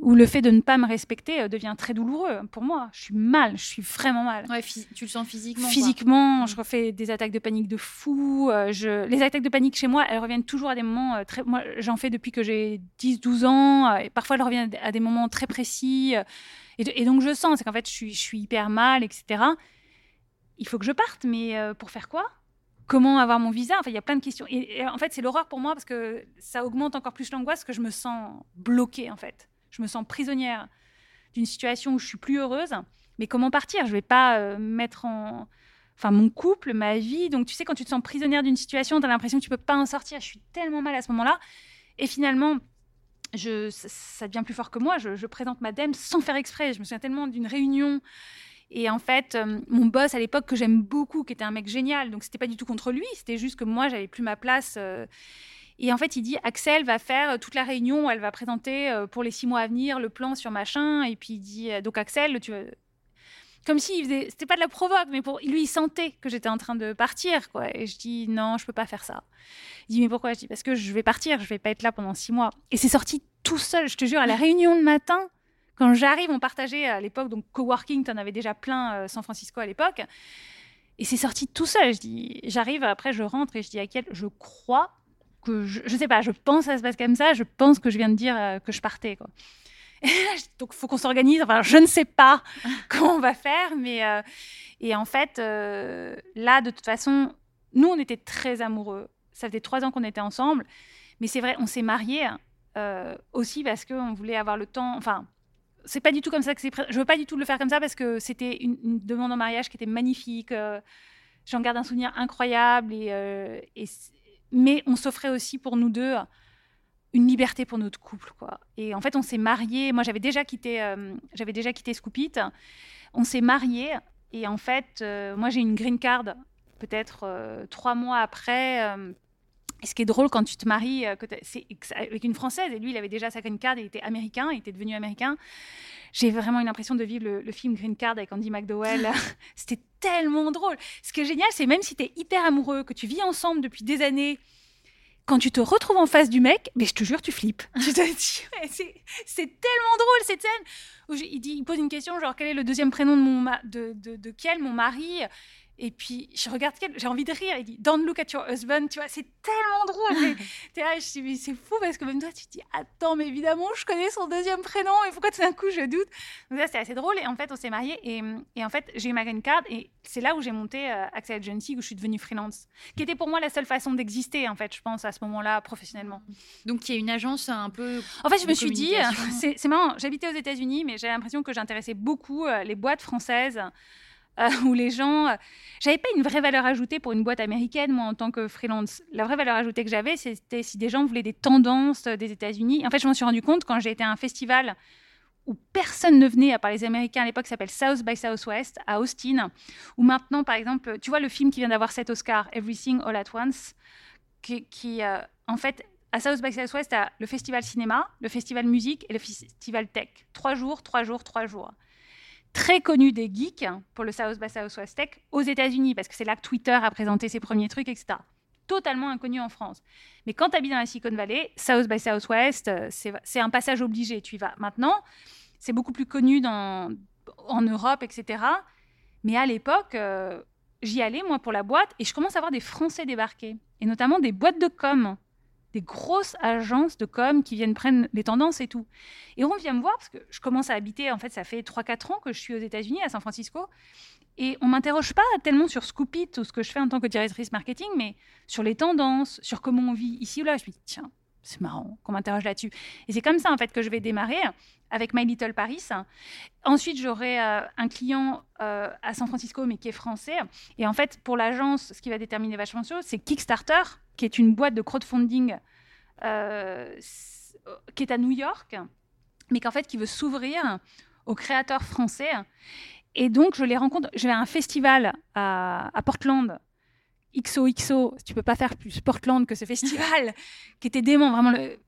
où le fait de ne pas me respecter euh, devient très douloureux pour moi. Je suis mal, je suis vraiment mal. Ouais, tu le sens physiquement. Physiquement, je refais des attaques de panique de fou. Euh, je... Les attaques de panique chez moi, elles reviennent toujours à des moments très. Moi, j'en fais depuis que j'ai 10-12 ans et parfois elles reviennent à des moments très précis. Et, donc je sens, c'est qu'en fait, je suis, je suis hyper mal, etc il faut que je parte, mais euh, pour faire quoi? Comment avoir mon visa? Enfin, il y a plein de questions. Et, en fait, c'est l'horreur pour moi parce que ça augmente encore plus l'angoisse que je me sens bloquée, en fait. Je me sens prisonnière d'une situation où je suis plus heureuse. Mais comment partir? Je vais pas euh, mettre en... Enfin, mon couple, ma vie. Donc, tu sais, quand tu te sens prisonnière d'une situation, tu as l'impression que tu peux pas en sortir. Je suis tellement mal à ce moment-là. Et finalement, je, ça, devient plus fort que moi. Je, je présente ma dème sans faire exprès. Je me souviens tellement d'une réunion et en fait, euh, mon boss à l'époque, que j'aime beaucoup, qui était un mec génial, donc c'était pas du tout contre lui, c'était juste que moi, j'avais plus ma place. Euh. et en fait, il dit Axel va faire euh, toute la réunion, elle va présenter pour les six mois à venir le plan sur machin. Et puis il dit Donc, Axel, tu comme s'il faisait, c'était pas de la provoque, mais pour lui, il sentait que j'étais en train de partir. Et je dis non, je peux pas faire ça. Il dit mais pourquoi? Je dis parce que je vais partir, je vais pas être là pendant six mois. Et c'est sorti tout seul, je te jure, à la réunion de matin. Quand j'arrive, on partageait à l'époque, donc coworking, tu en avais déjà plein euh, San Francisco à l'époque. Et c'est sorti tout seul. Je dis, j'arrive, après je rentre et je dis à Kiel, je crois que, je, je sais pas, je pense que ça se passe comme ça, je pense que je viens de dire euh, que je partais. Quoi. donc il faut qu'on s'organise. Enfin, je ne sais pas comment on va faire, mais euh, et en fait, là, de toute façon, nous, on était très amoureux. Ça faisait trois ans qu'on était ensemble, mais c'est vrai, on s'est mariés aussi parce qu'on voulait avoir le temps. Enfin, c'est pas du tout comme ça que c'est. Je veux pas du tout le faire comme ça parce que c'était une, demande en mariage qui était magnifique. Euh, j'en garde un souvenir incroyable. Et, euh, mais on s'offrait aussi pour nous deux une liberté pour notre couple, quoi. Et en fait, on s'est mariés. Moi, j'avais déjà quitté, euh, j'avais déjà quitté Scoopit. On s'est mariés. Et en fait, moi, j'ai une green card peut-être trois mois après et ce qui est drôle quand tu te maries euh, c'est avec une Française, et lui, il avait déjà sa green card, il était américain, il était devenu américain. J'ai vraiment eu l'impression de vivre le, film Green Card avec Andy McDowell. C'était tellement drôle. Ce qui est génial, c'est même si tu es hyper amoureux, que tu vis ensemble depuis des années, quand tu te retrouves en face du mec, mais je te jure, tu flippes. c'est tellement drôle cette scène. Où il, dit, il pose une question, genre, quel est le deuxième prénom de, mon de, de, de quel, mon mari? Et puis, je regarde j'ai envie de rire. Il dit Don't look at your husband. Tu vois, c'est tellement drôle. es là, je dis, c'est fou parce que même toi, tu te dis Attends, mais évidemment, je connais son deuxième prénom. Et pourquoi tout d'un coup, je doute? Donc, ça, c'est assez drôle. Et en fait, on s'est mariés. Et, et, en fait, j'ai eu ma green card. Et c'est là où j'ai monté euh, Axel Agency, où je suis devenue freelance. Qui était pour moi la seule façon d'exister, en fait, je pense, à ce moment-là, professionnellement. Donc, il y a une agence un peu. En fait, je me suis dit C'est marrant. J'habitais aux États-Unis, mais j'ai l'impression que j'intéressais beaucoup euh, les boîtes françaises. Euh, où les gens. Euh, j'avais pas une vraie valeur ajoutée pour une boîte américaine, moi, en tant que freelance. La vraie valeur ajoutée que j'avais, c'était si des gens voulaient des tendances des États-Unis. En fait, je m'en suis rendu compte quand j'ai été à un festival où personne ne venait, à part les Américains à l'époque, s'appelle South by Southwest, à Austin, où maintenant, par exemple, tu vois le film qui vient d'avoir cet Oscar, Everything All at Once, qui, euh, en fait, à South by Southwest, a le festival cinéma, le festival musique et le festival tech. Trois jours, trois jours, trois jours très connu des geeks pour le South by Southwest Tech aux États-Unis, parce que c'est là que Twitter a présenté ses premiers trucs, etc. Totalement inconnu en France. Mais quand tu habites dans la Silicon Valley, South by Southwest, euh, c'est un passage obligé. Tu y vas. Maintenant, c'est beaucoup plus connu en Europe, etc. Mais à l'époque, euh, j'y allais, moi, pour la boîte, et je commence à voir des Français débarquer, et notamment des boîtes de com des grosses agences de com qui viennent prendre les tendances et tout. Et on vient me voir parce que je commence à habiter, en fait, ça fait 3-4 ans que je suis aux États-Unis, à San Francisco. Et on m'interroge pas tellement sur Scoopit ou ce que je fais en tant que directrice marketing, mais sur les tendances, sur comment on vit ici ou là. Je me dis, tiens, c'est marrant qu'on m'interroge là-dessus. Et c'est comme ça, en fait, que je vais démarrer avec My Little Paris. Ensuite, j'aurai euh, un client euh, à San Francisco, mais qui est français. Et en fait, pour l'agence, ce qui va déterminer vachement de c'est Kickstarter, qui est une boîte de crowdfunding euh, qui est à New York, mais qu'en fait, qui veut s'ouvrir aux créateurs français. Et donc, je les rencontre. Je vais à un festival à Portland XOXO, tu peux pas faire plus Portland que ce festival, qui était dément, vraiment, le,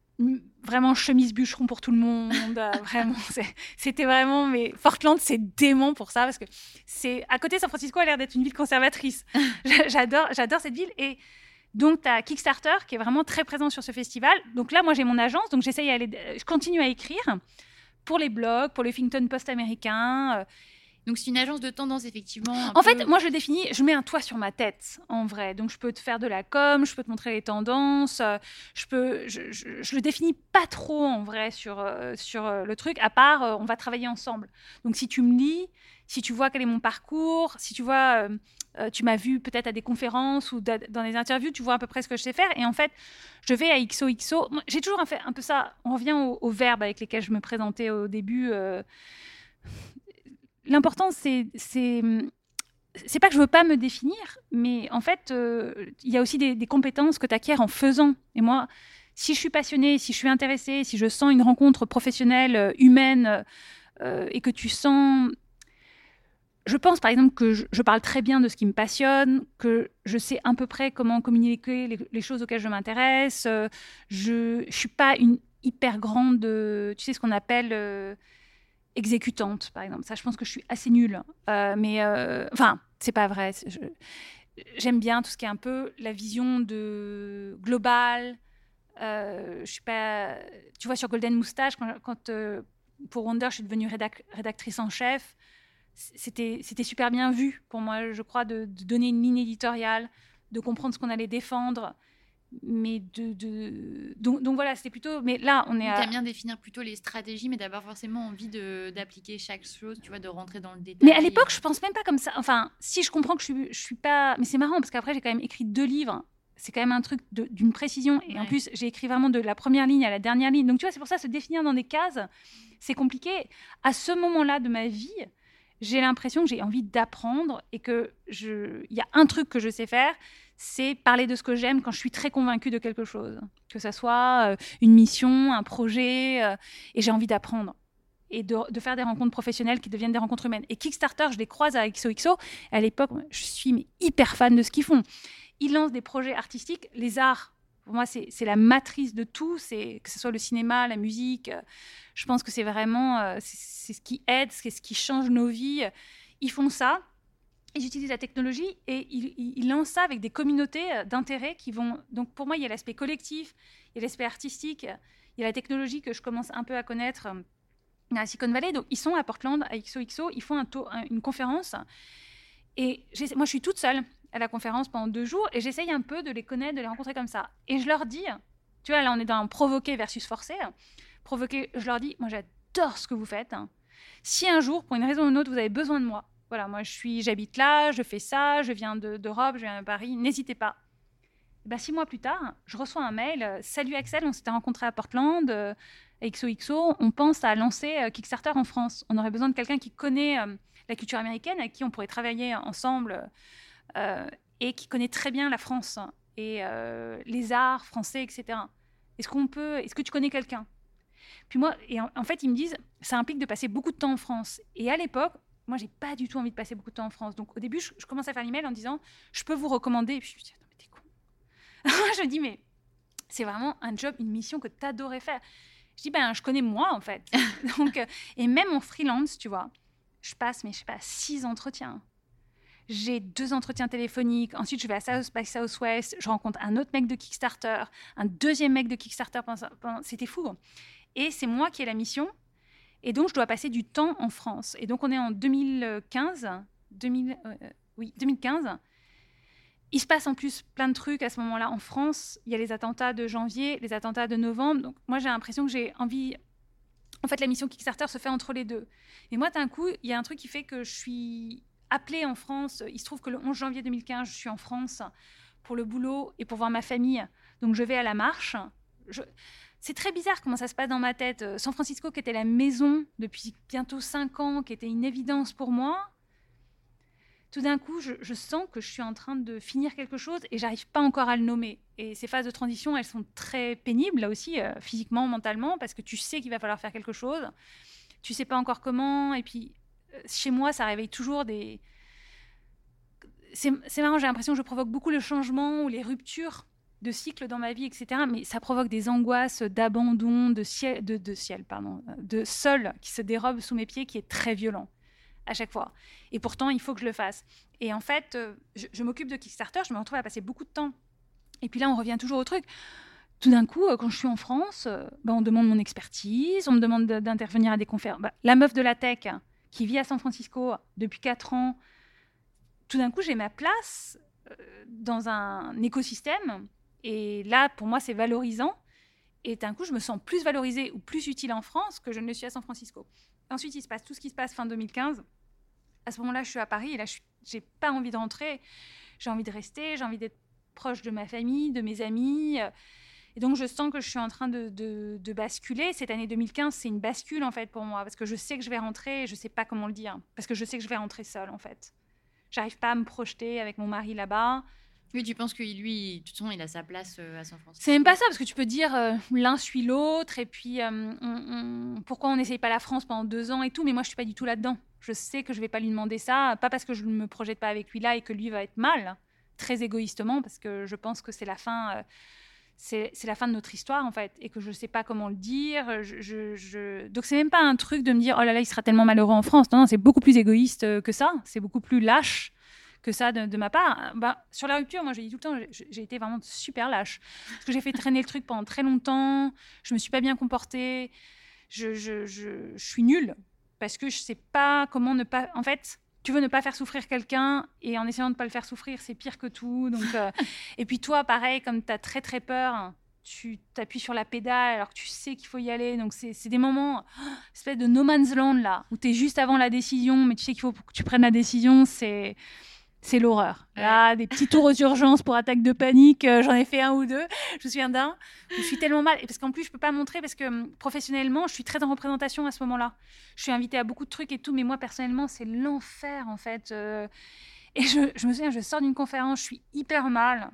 vraiment chemise bûcheron pour tout le monde. Euh, vraiment, c'était vraiment, mais Portland, c'est dément pour ça, parce que c'est à côté, San Francisco a l'air d'être une ville conservatrice. j'adore, j'adore cette ville. Et donc, tu as Kickstarter qui est vraiment très présent sur ce festival. Donc là, moi, j'ai mon agence, donc j'essaye d'aller, je continue à écrire pour les blogs, pour le Huffington Post américain. Euh, donc c'est une agence de tendance, effectivement. En fait, moi je définis, je mets un toit sur ma tête, en vrai. Donc je peux te faire de la com, je peux te montrer les tendances, euh, je peux, je, je, le définis pas trop en vrai sur, euh, sur euh, le truc, à part on va travailler ensemble. Donc si tu me lis, si tu vois quel est mon parcours, si tu vois, tu m'as vu peut-être à des conférences ou dans des interviews, tu vois à peu près ce que je sais faire. Et en fait, je vais à XOXO. J'ai toujours fait un peu ça. On revient aux, verbes avec lesquels je me présentais au début l'important, c'est c'est pas que je veux pas me définir, mais en fait, euh, il y a aussi des, compétences que tu acquiers en faisant. Et moi, si je suis passionnée, si je suis intéressée, si je sens une rencontre professionnelle, euh, humaine, euh, et que tu sens... Je pense par exemple que je, parle très bien de ce qui me passionne, que je sais à peu près comment communiquer les, les choses auxquelles je m'intéresse. je ne suis pas une hyper grande, tu sais ce qu'on appelle exécutante, par exemple. Ça, je pense que je suis assez nulle. Euh, mais, euh, enfin, c'est pas vrai. J'aime bien tout ce qui est un peu la vision de globale. Euh, je suis pas. Tu vois, sur Golden Moustache, quand, pour Wonder, je suis devenue rédactrice en chef, c'était super bien vu pour moi, je crois, de, de donner une ligne éditoriale, de comprendre ce qu'on allait défendre mais de, de... Donc, donc, voilà, c'était plutôt. Mais là, on est. À... Bien définir plutôt les stratégies, mais d'avoir forcément envie d'appliquer chaque chose, tu vois, de rentrer dans le détail. Mais à l'époque, je pense même pas comme ça. Enfin, si je comprends que je suis, je suis pas. Mais c'est marrant parce qu'après, j'ai quand même écrit deux livres. C'est quand même un truc d'une précision. Et en plus, j'ai écrit vraiment de la première ligne à la dernière ligne. Donc, tu vois, c'est pour ça, se définir dans des cases, c'est compliqué. À ce moment-là de ma vie, j'ai l'impression que j'ai envie d'apprendre et que je... il y a un truc que je sais faire, c'est parler de ce que j'aime quand je suis très convaincue de quelque chose, que ce soit euh, une mission, un projet, euh, et j'ai envie d'apprendre et de, faire des rencontres professionnelles qui deviennent des rencontres humaines. Et Kickstarter, je les croise à XOXO. À l'époque, je suis hyper fan de ce qu'ils font. Ils lancent des projets artistiques, les arts. Pour moi, c'est la matrice de tout, c'est que ce soit le cinéma, la musique. Euh, je pense que c'est vraiment ce qui aide, c'est ce qui change nos vies. Ils font ça, ils utilisent la technologie et ils, lancent ça avec des communautés euh, d'intérêt qui vont. Donc pour moi, il y a l'aspect collectif, il y a l'aspect artistique, il y a la technologie que je commence un peu à connaître euh, à Silicon Valley. Donc ils sont à Portland, à XOXO, ils font un une conférence. Et moi, je suis toute seule à la conférence pendant deux jours et j'essaye un peu de les connaître, de les rencontrer comme ça. Et je leur dis, tu vois, là, on est dans un provoqué versus forcé. Provoqué, je leur dis, moi, j'adore ce que vous faites. Si un jour, pour une raison ou une autre, vous avez besoin de moi, voilà, moi je suis, j'habite là, je fais ça, je viens d'Europe, je viens de Paris, n'hésitez pas. Ben, six mois plus tard, je reçois un mail. Salut Axel, on s'était rencontré à Portland, euh, XOXO. On pense à lancer euh, Kickstarter en France. On aurait besoin de quelqu'un qui connaît euh, la culture américaine, avec qui on pourrait travailler ensemble euh, et qui connaît très bien la France et les arts français, etc. Est-ce qu'on peut, est-ce que tu connais quelqu'un? Puis moi, et en, fait, ils me disent, ça implique de passer beaucoup de temps en France. Et à l'époque, moi, j'ai pas du tout envie de passer beaucoup de temps en France. Donc, au début, je, commence à faire l'email en disant, je peux vous recommander. Et puis, je me dis, attends, mais t'es con. je me dis, mais c'est vraiment un job, une mission que tu adorais faire. Je dis, ben, je connais moi, en fait. Donc, euh, et même en freelance, tu vois, je passe, mais je sais pas, six entretiens. J'ai deux entretiens téléphoniques. Ensuite, je vais à South by Southwest. Je rencontre un autre mec de Kickstarter, un deuxième mec de Kickstarter. C'était fou. Et c'est moi qui ai la mission et donc, je dois passer du temps en France. Et donc, on est en 2015. 2000, euh, 2015. Il se passe en plus plein de trucs à ce moment-là en France. Il y a les attentats de janvier, les attentats de novembre. Donc, moi, j'ai l'impression que j'ai envie. En fait, la mission Kickstarter se fait entre les deux. Et moi, d'un coup, il y a un truc qui fait que je suis appelée en France. Il se trouve que le 11 janvier 2015, je suis en France pour le boulot et pour voir ma famille. Donc, je vais à la marche c'est très bizarre comment ça se passe dans ma tête. Euh, San Francisco, qui était la maison depuis bientôt cinq ans, qui était une évidence pour moi, tout d'un coup, je, sens que je suis en train de finir quelque chose et j'arrive pas encore à le nommer. Et ces phases de transition, elles sont très pénibles, là aussi, euh, physiquement, mentalement, parce que tu sais qu'il va falloir faire quelque chose. Tu sais pas encore comment. Et puis, euh, chez moi, ça réveille toujours des. C'est marrant, j'ai l'impression que je provoque beaucoup le changement ou les ruptures de cycles dans ma vie, etc. Mais ça provoque des angoisses d'abandon, de ciel, de, ciel, pardon, de sol qui se dérobe sous mes pieds, qui est très violent à chaque fois. Et pourtant, il faut que je le fasse. Et en fait, euh, je, m'occupe de Kickstarter, je me retrouve à passer beaucoup de temps. Et puis là, on revient toujours au truc. Tout d'un coup, euh, quand je suis en France, euh, bah, on demande mon expertise, on me demande d'intervenir à des conférences. Bah, la meuf de la tech qui vit à San Francisco depuis 4 ans, tout d'un coup, j'ai ma place dans un écosystème. Et là, pour moi, c'est valorisant. Et d'un coup, je me sens plus valorisée ou plus utile en France que je ne le suis à San Francisco. Ensuite, il se passe tout ce qui se passe fin 2015 à ce moment-là, je suis à Paris et là, je n'ai pas envie de rentrer. J'ai envie de rester, j'ai envie d'être proche de ma famille, de mes amis. Et donc, je sens que je suis en train de, basculer. Cette année 2015, c'est une bascule, en fait, pour moi, parce que je sais que je vais rentrer et je ne sais pas comment le dire, parce que je sais que je vais rentrer seule, en fait. J'arrive pas à me projeter avec mon mari là-bas. Oui, tu penses que lui, de toute façon, il a sa place euh, à San Francisco C'est même pas ça, parce que tu peux dire euh, l'un suit l'autre, et puis euh, pourquoi on n'essaye pas la France pendant deux ans et tout, mais moi, je suis pas du tout là-dedans. Je sais que je vais pas lui demander ça, pas parce que je ne me projette pas avec lui là et que lui va être mal, très égoïstement, parce que je pense que c'est la fin. c'est la fin de notre histoire en fait et que je ne sais pas comment le dire. Je, je, Donc c'est même pas un truc de me dire oh là là il sera tellement malheureux en France. Non, non c'est beaucoup plus égoïste que ça. C'est beaucoup plus lâche que ça de, ma part. Bah, sur la rupture, moi, j'ai dit tout le temps, j'ai été vraiment super lâche. Parce que j'ai fait traîner le truc pendant très longtemps, je me suis pas bien comportée, je, je, je, suis nulle. Parce que je sais pas comment ne pas. En fait, tu veux ne pas faire souffrir quelqu'un et en essayant de ne pas le faire souffrir, c'est pire que tout. Donc, euh, et puis toi, pareil, comme tu as très très peur, tu t'appuies sur la pédale alors que tu sais qu'il faut y aller. Donc c'est des moments, oh, espèce de no man's land là, où tu es juste avant la décision, mais tu sais qu'il faut que tu prennes la décision. C'est c'est l'horreur. Là, des petits tours aux urgences pour attaque de panique, euh, j'en ai fait un ou deux. Je me souviens d'un. Je suis tellement mal. Et parce qu'en plus, je peux pas montrer parce que hum, professionnellement, je suis très en représentation à ce moment-là. Je suis invitée à beaucoup de trucs et tout, mais moi, personnellement, c'est l'enfer, en fait. Euh. et je, me souviens, je sors d'une conférence, je suis hyper mal.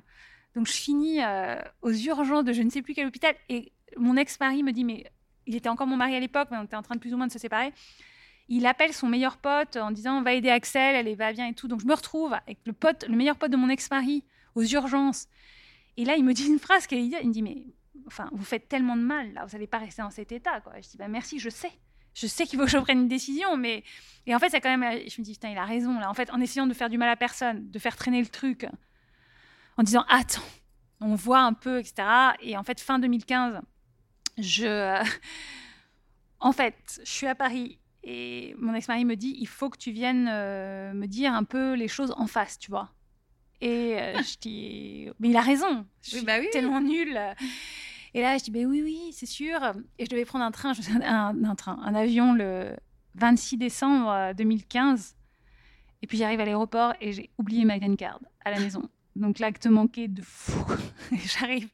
Donc, je finis euh, aux urgences de je ne sais plus quel hôpital. Et mon ex-mari me dit, mais il était encore mon mari à l'époque, mais on était en train de plus ou moins de se séparer il appelle son meilleur pote en disant va aider Axel, elle va bien et tout. Donc je me retrouve avec le pote, le meilleur pote de mon ex-mari aux urgences. Et là, il me dit une phrase qu'il dit, il me dit mais enfin, vous faites tellement de mal là, vous n'allez pas rester dans cet état quoi. Je dis bah merci, je sais. Je sais qu'il faut que je prenne une décision, mais et en fait, quand même. Je me dis putain, il a raison là. En fait, en essayant de faire du mal à personne, de faire traîner le truc, en disant attends, on voit un peu, etc. Et en fait, fin 2015, je, en fait, je suis à Paris et mon ex-mari me dit, il faut que tu viennes euh, me dire un peu les choses en face, tu vois. Et euh, je dis, mais il a raison. Je suis bah tellement nulle. Et là, je dis, ben oui, oui, c'est sûr. Et je devais prendre un train, un, un, train, un avion le 26 décembre 2015. Et puis j'arrive à l'aéroport et j'ai oublié ma green card à la maison. Donc l'acte manqué de fou. J'arrive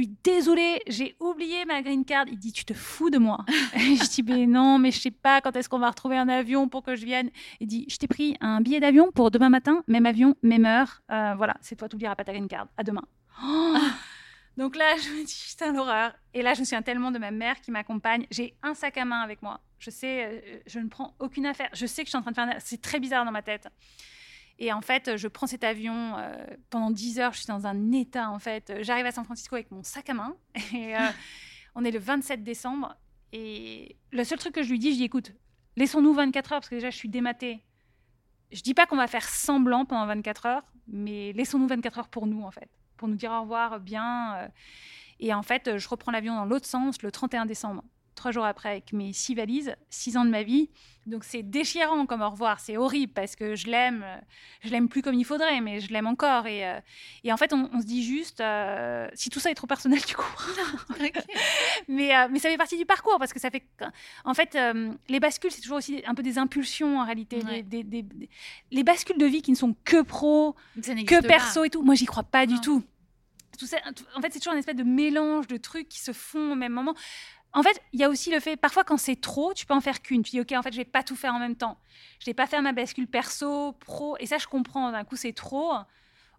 je lui dis désolé, j'ai oublié ma green card. Il dit tu te fous de moi. je dis mais non, mais je sais pas quand est-ce qu'on va retrouver un avion pour que je vienne. Il dit je t'ai pris un billet d'avion pour demain matin, même avion, même heure. Euh, voilà, c'est toi, tu n'oublieras pas ta green card. À demain. Donc là, je me dis, putain, l'horreur. Et là, je me souviens tellement de ma mère qui m'accompagne. J'ai un sac à main avec moi. Je sais, euh, je ne prends aucune affaire. Je sais que je suis en train de faire. C'est très bizarre dans ma tête. Et en fait, je prends cet avion euh, pendant 10 heures. Je suis dans un état, en fait. J'arrive à San Francisco avec mon sac à main. Et euh, on est le 27 décembre. Et le seul truc que je lui dis, je dis écoute, laissons-nous 24 heures parce que déjà, je suis dématée. Je dis pas qu'on va faire semblant pendant 24 heures, mais laissons-nous 24 heures pour nous, en fait, pour nous dire au revoir bien. Euh. Et en fait, je reprends l'avion dans l'autre sens le 31 décembre trois jours après avec mes six valises, six ans de ma vie. Donc c'est déchirant comme au revoir, c'est horrible parce que je l'aime, je l'aime plus comme il faudrait, mais je l'aime encore. Et, euh, et, en fait, on, se dit juste, euh, si tout ça est trop personnel, du coup. mais, euh, mais ça fait partie du parcours parce que ça fait. En fait, les bascules, c'est toujours aussi un peu des impulsions en réalité. Des, les bascules de vie qui ne sont que pro, que perso et tout. Moi, j'y crois pas du tout tout ça. En fait, c'est toujours une espèce de mélange de trucs qui se font au même moment. En fait, il y a aussi le fait, parfois quand c'est trop, tu peux en faire qu'une. Tu dis, OK, en fait, je vais pas tout faire en même temps. Je vais pas faire ma bascule perso, pro. Et ça, je comprends. D'un coup, c'est trop.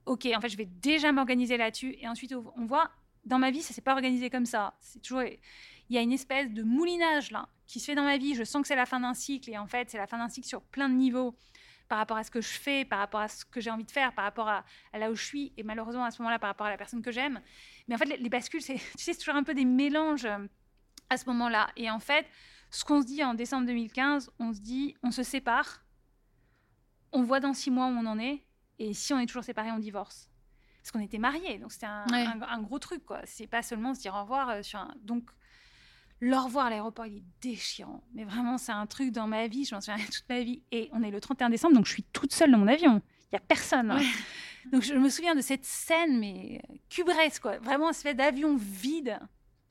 OK, en fait, je vais déjà m'organiser là-dessus. Et ensuite, on voit, dans ma vie, ça s'est pas organisé comme ça. C'est toujours, il y a une espèce de moulinage là qui se fait dans ma vie. Je sens que c'est la fin d'un cycle. Et en fait, c'est la fin d'un cycle sur plein de niveaux par rapport à ce que je fais, par rapport à ce que j'ai envie de faire, par rapport à, là où je suis, et malheureusement à ce moment-là par rapport à la personne que j'aime. Mais en fait, les, bascules, c'est, tu sais, c'est toujours un peu des mélanges euh, à ce moment-là. Et en fait, ce qu'on se dit en décembre 2015, on se dit, on se sépare, on voit dans six mois où on en est, et si on est toujours séparés, on divorce. Parce qu'on était mariés, donc c'était un, un, gros truc, quoi. C'est pas seulement se dire au revoir euh, sur un. Donc, le revoir à l'aéroport, il est déchirant. Mais vraiment, c'est un truc dans ma vie, je m'en souviens toute ma vie. Et on est le 31 décembre, donc je suis toute seule dans mon avion. Il n'y a personne. Hein. Donc je me souviens de cette scène, mais cubresque, quoi. Vraiment, un espèce d'avion vide,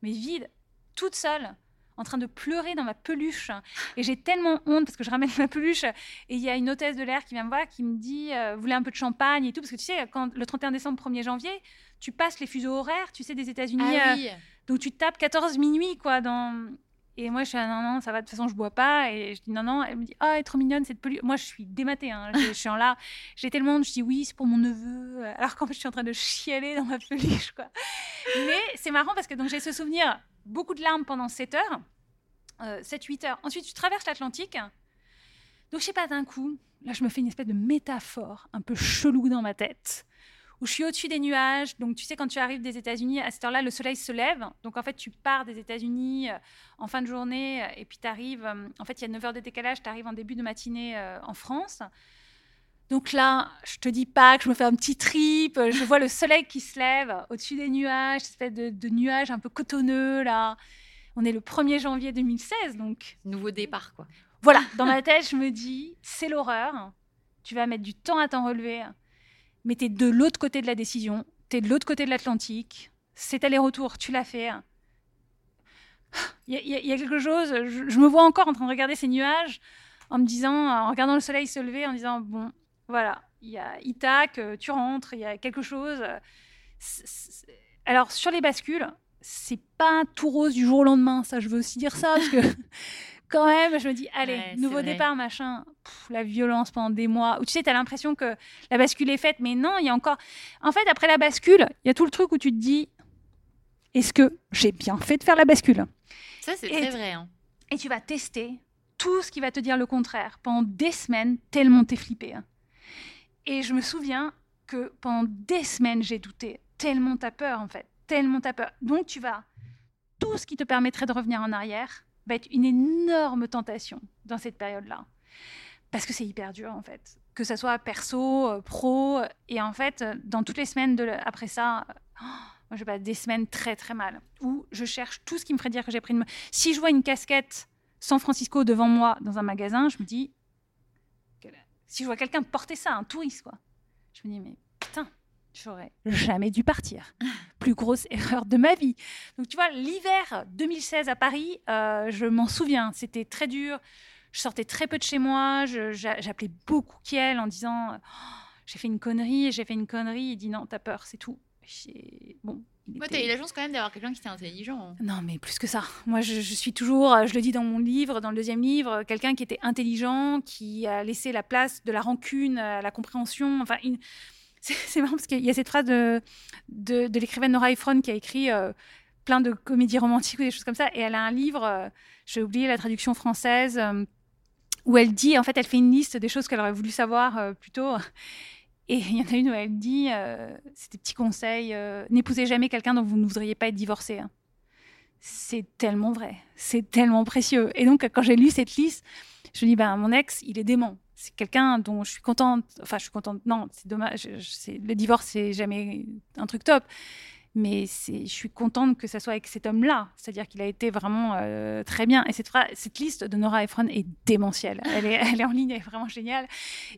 mais vide, toute seule en train de pleurer dans ma peluche. Et j'ai tellement honte parce que je ramène ma peluche et il y a une hôtesse de l'air qui vient me voir qui me dit euh, Vous voulez un peu de champagne et tout? Parce que tu sais, quand le 31 décembre, 1er janvier, tu passes les fuseaux horaires, tu sais, des États-Unis. Ah, oui. Euh, donc tu tapes 14 minuit, quoi. Dans... Et moi, je suis non, non, ça va, de toute façon, je bois pas. Et je dis non, non. Elle me dit, ah, oh, elle est trop mignonne, cette peluche. Moi, je suis dématée, hein. je, suis en là. J'ai tellement honte, je dis oui, c'est pour mon neveu. Alors qu'en fait, je suis en train de chialer dans ma peluche, quoi. Mais c'est marrant parce que donc j'ai ce souvenir, beaucoup de larmes pendant 7 heures. 7-8 euh, heures. Ensuite, tu traverses l'Atlantique. Donc, je sais pas, d'un coup, là, je me fais une espèce de métaphore un peu chelou dans ma tête, où je suis au-dessus des nuages. Donc, tu sais, quand tu arrives des États-Unis, à cette heure-là, le soleil se lève. Donc, en fait, tu pars des États-Unis euh, en fin de journée, euh, et puis tu arrives, en fait, il y a 9 heures de décalage, tu arrives en début de matinée en France. Donc là, je te dis pas que je me fais un petit trip, je vois le soleil qui se lève au-dessus des nuages, cette espèce de, de nuages un peu cotonneux là. On est le 1er janvier 2016, donc. Nouveau départ, quoi. Voilà, dans ma tête, je me dis, c'est l'horreur. Tu vas mettre du temps à t'en relever, mais tu es de l'autre côté de la décision, tu es de l'autre côté de l'Atlantique. C'est aller-retour, tu l'as fait. Il y, a quelque chose, je, me vois encore en train de regarder ces nuages en me disant, en regardant le soleil se lever, en disant, bon, voilà, il y a Itac, tu rentres, il y a quelque chose. Alors, sur les bascules, c'est pas tout rose du jour au lendemain. Ça, je veux aussi dire ça parce que quand même, je me dis, allez, nouveau départ, machin. la violence pendant des mois. Ou tu sais, tu as l'impression que la bascule est faite, mais non, il y a encore. En fait, après la bascule, il y a tout le truc où tu te dis, est-ce que j'ai bien fait de faire la bascule? Ça, c'est très vrai. Hein. Et tu vas tester tout ce qui va te dire le contraire pendant des semaines, tellement t'es flippé. Hein. Et je me souviens que pendant des semaines, j'ai douté, tellement t'as peur en fait tellement t'as peur. Donc tu vas, tout ce qui te permettrait de revenir en arrière va être une énorme tentation dans cette période-là. Parce que c'est hyper dur en fait. Que ça soit perso, euh, pro. Et en fait, dans toutes les semaines de, après ça, oh, moi je passe des semaines très très mal. Où je cherche tout ce qui me ferait dire que j'ai pris une... Si je vois une casquette San Francisco devant moi dans un magasin, je me dis... Si je vois quelqu'un porter ça, un touriste, quoi. Je me dis, mais putain, j'aurais jamais dû partir. Plus grosse erreur de ma vie. Donc tu vois, l'hiver 2016 à Paris, euh, je m'en souviens, c'était très dur. Je sortais très peu de chez moi. J'appelais beaucoup Kiel en disant oh, j'ai fait une connerie, j'ai fait une connerie. Il dit non, t'as peur, c'est tout. Bon, Ouais, t'as eu la chance quand même d'avoir quelqu'un qui était intelligent. Hein. Non, mais plus que ça. Moi, je, suis toujours, je le dis dans mon livre, dans le deuxième livre, quelqu'un qui était intelligent, qui a laissé la place de la rancune à la compréhension. Enfin, une, c'est marrant parce qu'il y a cette phrase de, de, l'écrivaine Nora Ephron qui a écrit euh, plein de comédies romantiques ou des choses comme ça. Et elle a un livre, euh, j'ai oublié la traduction française, euh, où elle dit, en fait, elle fait une liste des choses qu'elle aurait voulu savoir plus tôt. Et il y en a une où elle dit, c'est des petits conseils, n'épousez jamais quelqu'un dont vous ne voudriez pas être divorcé. Hein. C'est tellement vrai, c'est tellement précieux. Et donc, quand j'ai lu cette liste, je me dis, ben, mon ex, il est dément c'est quelqu'un dont je suis contente. Enfin, je suis contente. Non, c'est dommage. le divorce, c'est jamais un truc top. Mais je suis contente que ça soit avec cet homme-là. C'est-à-dire qu'il a été vraiment euh, très bien. Et cette, cette liste de Nora Ephron est démentielle. Elle est, elle est en ligne, elle est vraiment géniale.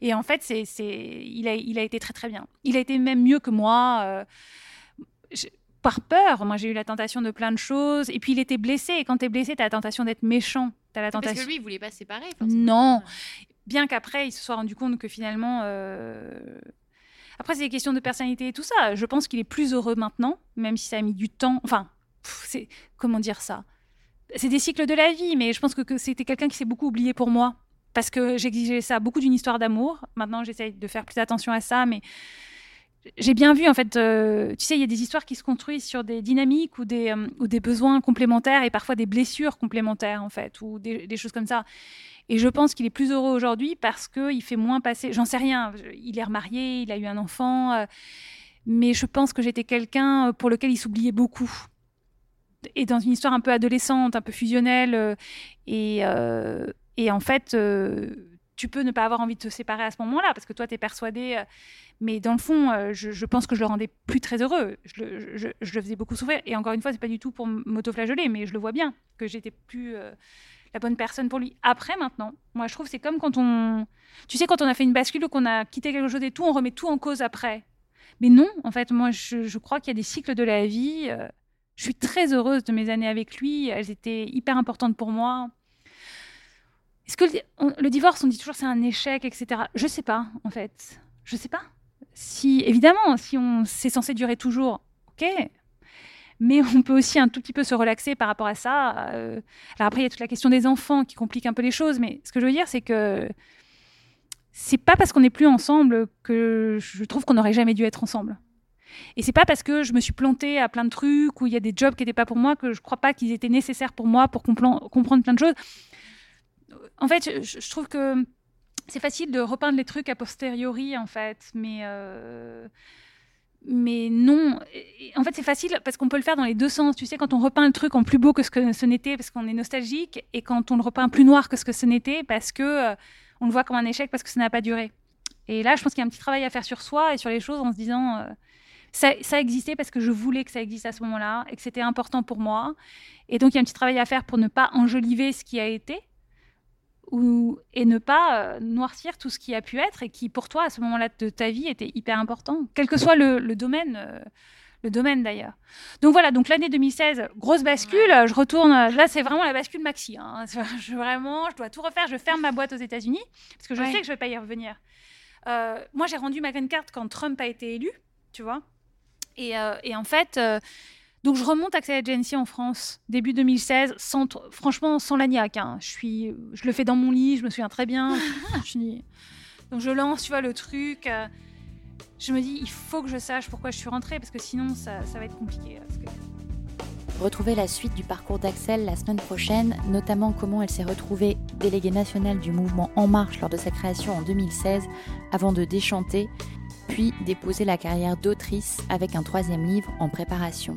Et en fait, c'est, il, a, il a été très, très bien. Il a été même mieux que moi. Euh, par peur. Moi, j'ai eu la tentation de plein de choses. Et puis, il était blessé. Et quand tu es blessé, tu as la tentation d'être méchant. As la tentation... Parce que lui, il voulait pas se séparer. Non bien qu'après, il se soit rendu compte que finalement. Euh, Après, c'est des questions de personnalité et tout ça. Je pense qu'il est plus heureux maintenant, même si ça a mis du temps. Enfin, c'est comment dire ça? C'est des cycles de la vie, mais je pense que, c'était quelqu'un qui s'est beaucoup oublié pour moi parce que j'exigeais ça beaucoup d'une histoire d'amour. Maintenant, j'essaye de faire plus attention à ça, mais j'ai bien vu, en fait, euh, tu sais, il y a des histoires qui se construisent sur des dynamiques ou des, euh, besoins complémentaires et parfois des blessures complémentaires, en fait, ou des choses comme ça. Et je pense qu'il est plus heureux aujourd'hui parce qu'il fait moins passer. J'en sais rien. Il est remarié, il a eu un enfant. Euh, mais je pense que j'étais quelqu'un pour lequel il s'oubliait beaucoup. Et dans une histoire un peu adolescente, un peu fusionnelle. et, et en fait tu peux ne pas avoir envie de te séparer à ce moment-là, parce que toi, tu es persuadé. Euh, mais dans le fond, euh, je, pense que je le rendais plus très heureux. Je le, faisais beaucoup souffrir. Et encore une fois, c'est pas du tout pour m'autoflageller, mais je le vois bien, que j'étais plus euh, la bonne personne pour lui. Après, maintenant, moi, je trouve c'est comme quand on. Tu sais, quand on a fait une bascule ou qu'on a quitté quelque chose et tout, on remet tout en cause après. Mais non, en fait, moi, je, crois qu'il y a des cycles de la vie. je suis très heureuse de mes années avec lui. Elles étaient hyper importantes pour moi. Est-ce que le, divorce, on dit toujours c'est un échec, etc. Je sais pas, en fait. Je sais pas. Si, évidemment, si on c'est censé durer toujours, ok. Mais on peut aussi un tout petit peu se relaxer par rapport à ça. Euh, alors après, il y a toute la question des enfants qui complique un peu les choses. Mais ce que je veux dire, c'est que c'est pas parce qu'on n'est plus ensemble que je trouve qu'on n'aurait jamais dû être ensemble. Et c'est pas parce que je me suis plantée à plein de trucs ou il y a des jobs qui n'étaient pas pour moi que je crois pas qu'ils étaient nécessaires pour moi pour comprendre plein de choses en fait, je, trouve que c'est facile de repeindre les trucs a posteriori, en fait, mais. Euh, mais non, en fait c'est facile parce qu'on peut le faire dans les deux sens. Tu sais, quand on repeint le truc en plus beau que ce que ce n'était parce qu'on est nostalgique, et quand on le repeint plus noir que ce que ce n'était parce que euh, on le voit comme un échec parce que ça n'a pas duré. Et là, je pense qu'il y a un petit travail à faire sur soi et sur les choses en se disant euh, ça, ça, existait parce que je voulais que ça existe à ce moment-là et que c'était important pour moi. Et donc il y a un petit travail à faire pour ne pas enjoliver ce qui a été et ne pas euh, noircir tout ce qui a pu être et qui, pour toi, à ce moment-là de ta vie, était hyper important, quel que soit le, domaine. Euh, le domaine d'ailleurs. Donc voilà, donc l'année 2016, grosse bascule. Je retourne. Là, c'est vraiment la bascule maxi. Hein. Je, vraiment, je dois tout refaire. Je ferme ma boîte aux États-Unis parce que je sais que je vais pas y revenir. Euh, moi, j'ai rendu ma green card quand Trump a été élu, tu vois. Et, et en fait, donc je remonte Access Agency en France, début 2016, sans, franchement sans l'agnac. Hein. Je, suis, je le fais dans mon lit, je me souviens très bien. Donc je lance, tu vois, le truc. Euh, je me dis, il faut que je sache pourquoi je suis rentrée, parce que sinon ça, ça va être compliqué. Retrouvez la suite du parcours d'Axel la semaine prochaine, notamment comment elle s'est retrouvée déléguée nationale du mouvement En Marche lors de sa création en 2016, avant de déchanter, puis déposer la carrière d'autrice avec un troisième livre en préparation.